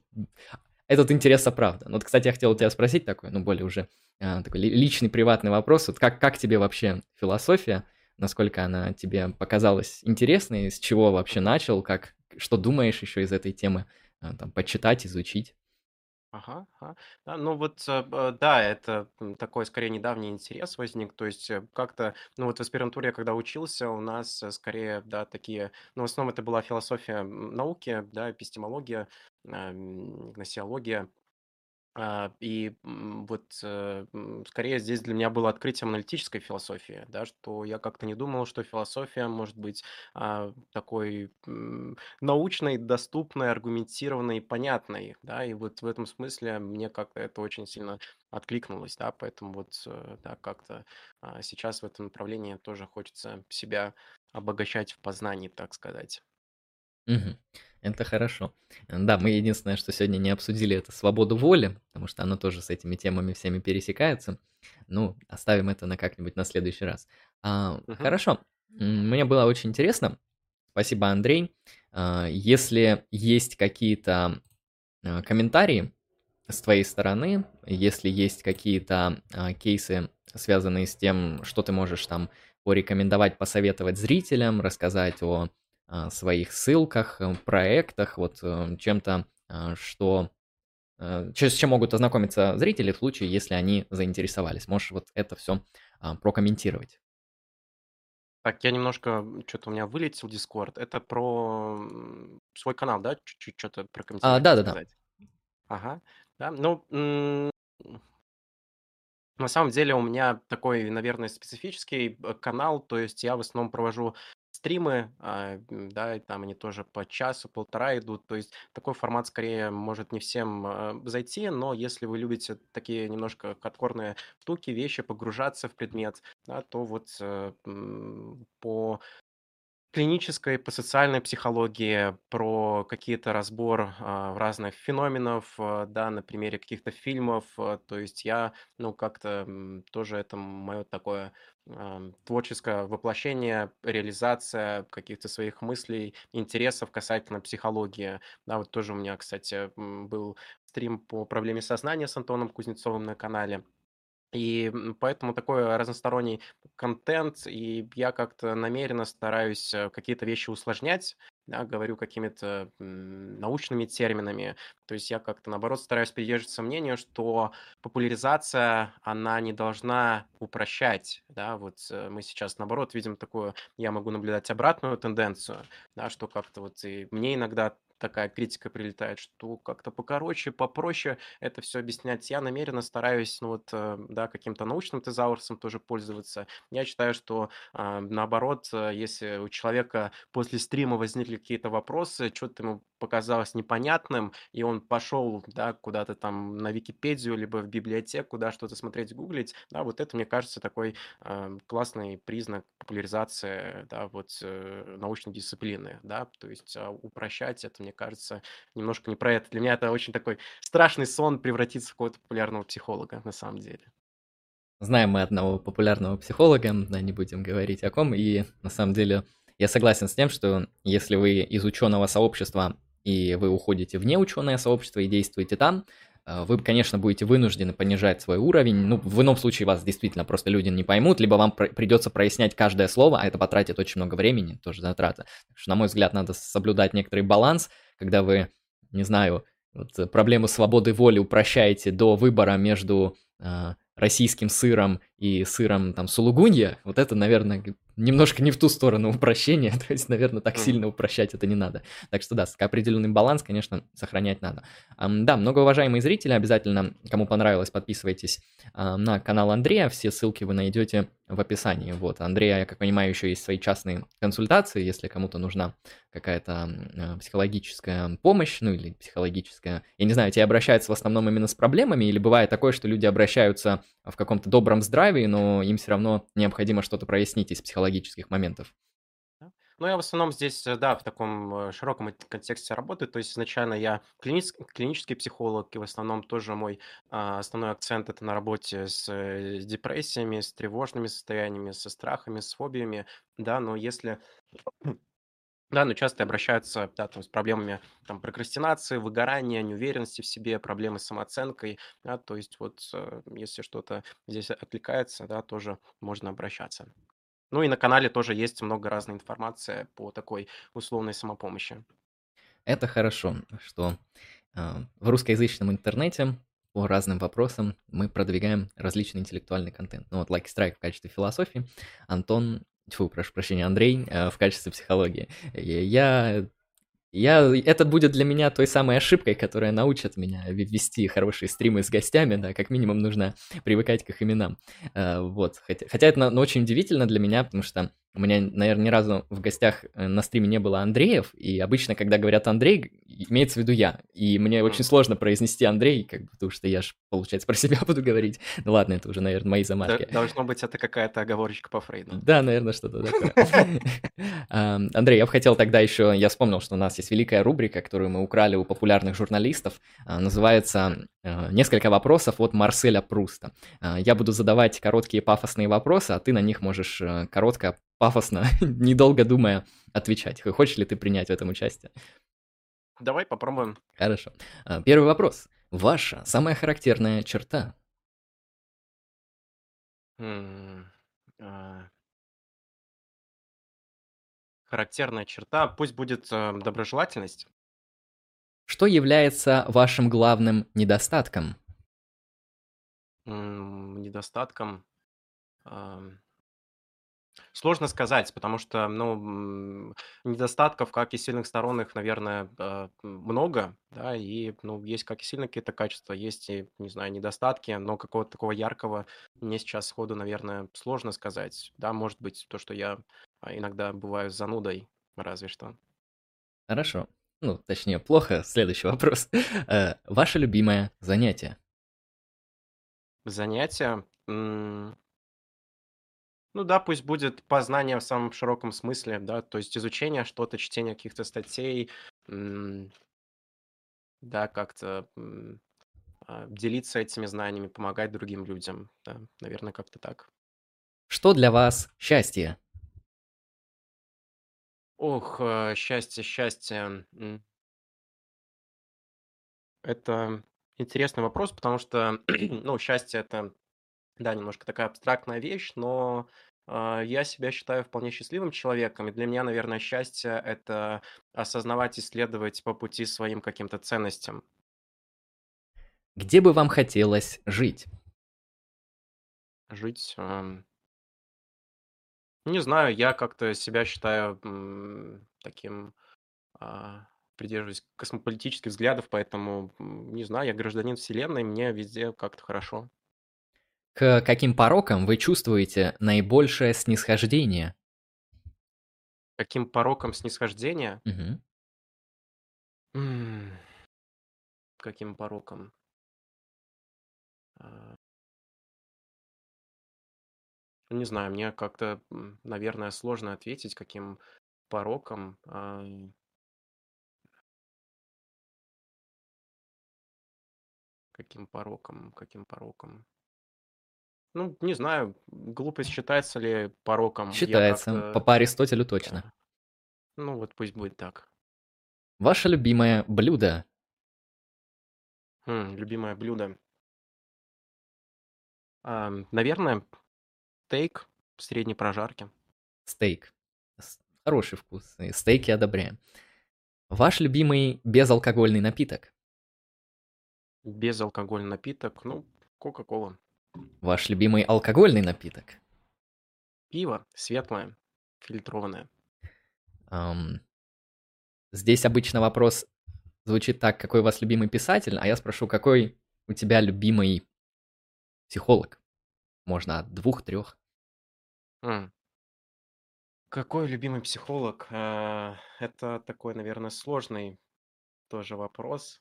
этот интерес оправдан. Вот, кстати, я хотел тебя спросить такой, ну, более уже а, такой личный, приватный вопрос. Вот как, как тебе вообще философия? Насколько она тебе показалась интересной? С чего вообще начал? Как, что думаешь еще из этой темы? А, там, почитать, изучить? Ага, ага. Да, ну вот, э, да, это такой скорее недавний интерес возник. То есть э, как-то, ну вот в аспирантуре, когда учился, у нас э, скорее, да, такие, ну в основном это была философия науки, да, эпистемология, э, гносеология. А, и вот э, скорее здесь для меня было открытием аналитической философии, да, что я как-то не думал, что философия может быть а, такой научной, доступной, аргументированной, понятной, да, и вот в этом смысле мне как-то это очень сильно откликнулось, да, поэтому вот, э, да, как-то а, сейчас в этом направлении тоже хочется себя обогащать в познании, так сказать. Мгм. Это хорошо. Да, мы единственное, что сегодня не обсудили, это свободу воли, потому что она тоже с этими темами всеми пересекается. Ну, оставим это на как-нибудь на следующий раз. А, Мгм. хорошо. Мне было очень интересно. Спасибо, Андрей. А, если есть какие-то а, комментарии с твоей стороны, если есть какие-то а, кейсы, связанные с тем, что ты можешь там порекомендовать, посоветовать зрителям, рассказать о своих ссылках, э, проектах, вот э, чем-то, а, что э, с чем могут ознакомиться зрители в случае, если они заинтересовались. Можешь вот это все а, прокомментировать. Так, я немножко, что-то у меня вылетел Discord. Это про свой канал, да? Чуть-чуть что-то А, прокомментировать, да-да-да. рассказать. Ага. Да, ну, на самом деле у меня такой, наверное, специфический канал, то есть я в основном провожу стримы, а, да, и там они тоже по часу, полтора идут. То есть такой формат скорее может не всем а, зайти, но если вы любите такие немножко хардкорные штуки, вещи, погружаться в предмет, да, то вот э, по клинической, по социальной психологии, про какие-то разбор а, разных феноменов, а, да, на примере каких-то фильмов. а, То есть я, ну, как-то тоже это мое такое творческое воплощение, реализация каких-то своих мыслей, интересов касательно психологии. Да, вот тоже у меня, кстати, был стрим по проблеме сознания с Антоном Кузнецовым на канале. И поэтому такой разносторонний контент, и я как-то намеренно стараюсь э, какие-то вещи усложнять, да, говорю какими-то научными терминами. То есть я как-то, наоборот, стараюсь придерживаться мнению, что популяризация, она не должна упрощать, да, вот э, мы сейчас, наоборот, видим такую, я могу наблюдать обратную тенденцию, да, что как-то вот и мне иногда такая критика прилетает, что как-то покороче, попроще это все объяснять. Я намеренно стараюсь, ну вот, э, да, каким-то научным тезаурсом тоже пользоваться. Я считаю, что а, наоборот, э, если у человека после стрима возникли какие-то вопросы, что-то ему показалось непонятным, и он пошел, да, куда-то там на Википедию, либо в библиотеку, да, что-то смотреть, гуглить, да, вот это, мне кажется, такой э, классный признак популяризации, да, вот э, научной дисциплины, да, то есть э, упрощать это, мне кажется, немножко не про это. Для меня это очень такой страшный сон превратиться в какого-то популярного психолога, на самом деле. Знаем мы одного популярного психолога, да, не будем говорить о ком, и на самом деле я согласен с тем, что если вы из ученого сообщества и вы уходите в неученое сообщество и действуете там, э, вы, конечно, будете вынуждены понижать свой уровень. Ну, в ином случае вас действительно просто люди не поймут, либо вам придется прояснять каждое слово, а это потратит очень много времени, тоже затраты. Так что, на мой взгляд, надо соблюдать некоторый баланс, когда вы, не знаю, вот проблему свободы воли упрощаете до выбора между э, российским сыром и сыром там сулугунья, вот это, наверное, немножко не в ту сторону упрощения, то есть, наверное, так сильно упрощать это не надо. Так что да, определенный баланс, конечно, сохранять надо. Да, многоуважаемые зрители, обязательно, кому понравилось, подписывайтесь на канал Андрея, все ссылки вы найдете в описании. Вот, Андрея, я как понимаю, еще есть свои частные консультации, если кому-то нужна какая-то э, психологическая помощь, ну или психологическая, я не знаю, тебе обращаются в основном именно с проблемами, или бывает такое, что люди обращаются в каком-то добром здравии, равноправии, но им все равно необходимо что-то прояснить из психологических моментов. Ну, я в основном здесь, э, да, в таком э, широком контексте работаю. То есть изначально я клинис- клинический психолог, и в основном тоже мой а, основной акцент это на работе э, с депрессиями, с тревожными состояниями, со страхами, с фобиями, да, но если да, но часто обращаются, да, там, с проблемами там, прокрастинации, выгорания, неуверенности в себе, проблемы с самооценкой, да, то есть вот если что-то здесь отвлекается, да, тоже можно обращаться. Ну и на канале тоже есть много разной информации по такой условной самопомощи. Это хорошо, что э, в русскоязычном интернете по разным вопросам мы продвигаем различный интеллектуальный контент. Ну вот Like Strike в качестве философии, Антон, тьфу, прошу прощения, Андрей э, в качестве психологии. Я я, это будет для меня той самой ошибкой, которая научит меня вести хорошие стримы с гостями, да, как минимум нужно привыкать к их именам. Uh, вот, хотя, хотя это очень удивительно для меня, потому что у меня, наверное, ни разу в гостях э, на стриме не было Андреев, и обычно, когда говорят Андрей, имеется в виду я. И мне mm. очень сложно произнести Андрей, как бы, потому что я же, получается, про себя буду говорить. Ну ладно, это уже, наверное, мои замашки. Должно быть, это какая-то оговорочка по Фрейду. Да, наверное, что-то такое. Андрей, я бы хотел тогда еще, я вспомнил, что у нас есть великая рубрика, которую мы украли у популярных журналистов, а, называется э, «Несколько вопросов от Марселя Пруста». А, я буду задавать короткие пафосные вопросы, а ты на них можешь э, коротко пафосно, недолго думая, отвечать. Хочешь ли ты принять в этом участие? Давай попробуем. Хорошо. А, первый вопрос. Ваша самая характерная черта? А. Характерная черта, пусть будет э, доброжелательность. Что является вашим главным недостатком? Недостатком. Сложно сказать, потому что, ну, недостатков, как и сильных сторон, их, наверное, э, много, да, и, ну, есть как и сильные какие-то качества, есть и, не знаю, недостатки, но какого-то такого яркого мне сейчас сходу, наверное, сложно сказать. Да, может быть, то, что я а, иногда бываю занудой, разве что. Хорошо. Ну, точнее, плохо. Следующий вопрос. Э, ваше любимое занятие? Занятие? Ну да, пусть будет познание в самом широком смысле, да, то есть изучение что-то, чтение каких-то статей, да, как-то а, делиться этими знаниями, помогать другим людям, да, наверное, как-то так. Что для вас счастье? Ох, э, счастье, счастье. Это интересный вопрос, потому что, ну, счастье это да, немножко такая абстрактная вещь, но а, я себя считаю вполне счастливым человеком. И для меня, наверное, счастье– это осознавать и следовать по пути своим каким-то ценностям. Где бы вам хотелось жить? Жить... Не знаю, я как-то себя считаю таким... а, Придерживаюсь космополитических взглядов, поэтому, не знаю, я гражданин Вселенной, мне везде как-то хорошо. К каким порокам вы чувствуете наибольшее снисхождение? Каким порокам снисхождения? Мгм. Каким порокам? А. Не знаю, мне как-то, наверное, сложно ответить, каким порокам. Каким порокам, каким порокам. Ну, не знаю, глупость считается ли пороком. Считается. По Аристотелю точно. Ну, вот пусть будет так. Ваше любимое блюдо? Хм, любимое блюдо. А, наверное, стейк средней прожарки. Стейк. Хороший вкус. Стейки одобряем. Ваш любимый безалкогольный напиток? Безалкогольный напиток, ну, Кока-Кола. Ваш любимый алкогольный напиток? Пиво светлое, фильтрованное. Ам, здесь обычно вопрос звучит так, какой у вас любимый писатель, а я спрошу, какой у тебя любимый психолог? Можно от двух-трех. М. Какой любимый психолог? Э, Это такой, наверное, сложный тоже вопрос.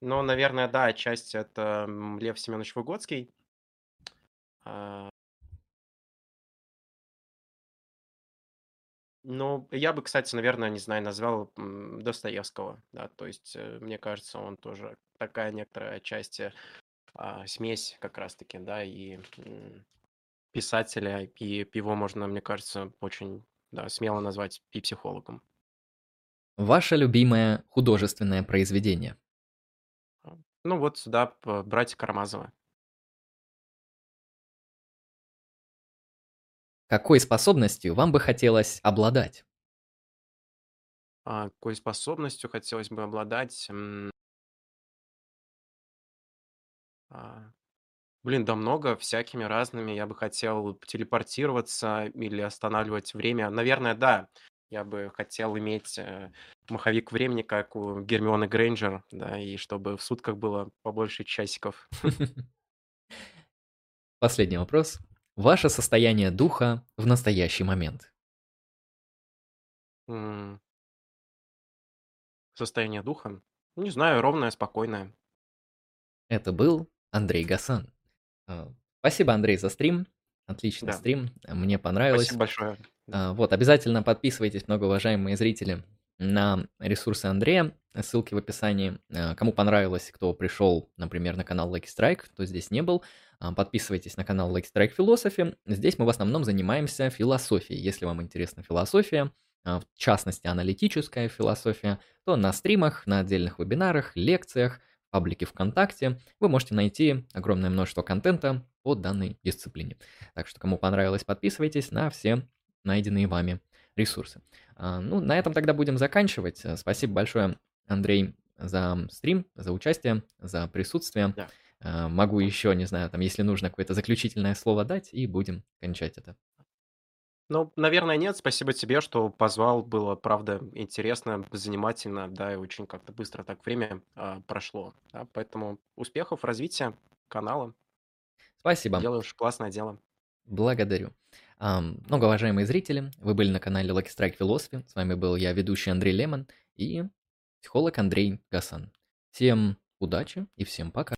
Но, наверное, да, отчасти это Лев Семенович Выгодский. А, ну, я бы, кстати, наверное, не знаю, назвал Достоевского, да, то есть, э, мне кажется, он тоже такая некоторая часть, а, смесь как раз-таки, да, и писателя, и его можно, мне кажется, очень, да, смело назвать и психологом. Ваше любимое художественное произведение? А, ну, вот сюда п- братья Карамазовы. Какой способностью вам бы хотелось обладать? А, какой способностью хотелось бы обладать? А, Блин, да много, всякими разными. Я бы хотел телепортироваться или останавливать время. Наверное, да. Я бы хотел иметь э, маховик времени, как у Гермионы Грейнджер, да, и чтобы в сутках было побольше часиков. Последний вопрос. Ваше состояние духа в настоящий момент? М, Состояние духа? Не знаю, ровное, спокойное. Это был Андрей Гасан. А, Спасибо, Андрей, за стрим. Отличный Да, стрим. Мне понравилось. спасибо большое. А, Вот, обязательно подписывайтесь, многоуважаемые зрители, на ресурсы Андрея, ссылки в описании. А, Кому понравилось, кто пришел, например, на канал Lucky Strike, кто здесь не был, а, подписывайтесь на канал Lucky Strike Philosophy. Здесь мы в основном занимаемся философией. Если вам интересна философия, а, в частности аналитическая философия, то на стримах, на отдельных вебинарах, лекциях, паблике ВКонтакте вы можете найти огромное множество контента по данной дисциплине. Так что, кому понравилось, подписывайтесь на все найденные вами ресурсы. А, Ну, на этом тогда будем заканчивать. Э, Спасибо большое, Андрей, за стрим, за участие, за присутствие. Да. А, Могу еще, не знаю, там, если нужно, какое-то заключительное слово дать, и будем кончать это. Ну, наверное, нет. Спасибо тебе, что позвал. Было, правда, интересно, занимательно, да, и очень как-то быстро так время а, прошло. да. Поэтому успехов, развития канала. Спасибо. Делаешь классное дело. Благодарю. Ам, Многоуважаемые зрители, вы были на канале Lucky Strike Philosophy. С вами был я, ведущий Андрей Лемон и психолог Андрей Гасан. Всем удачи и всем пока.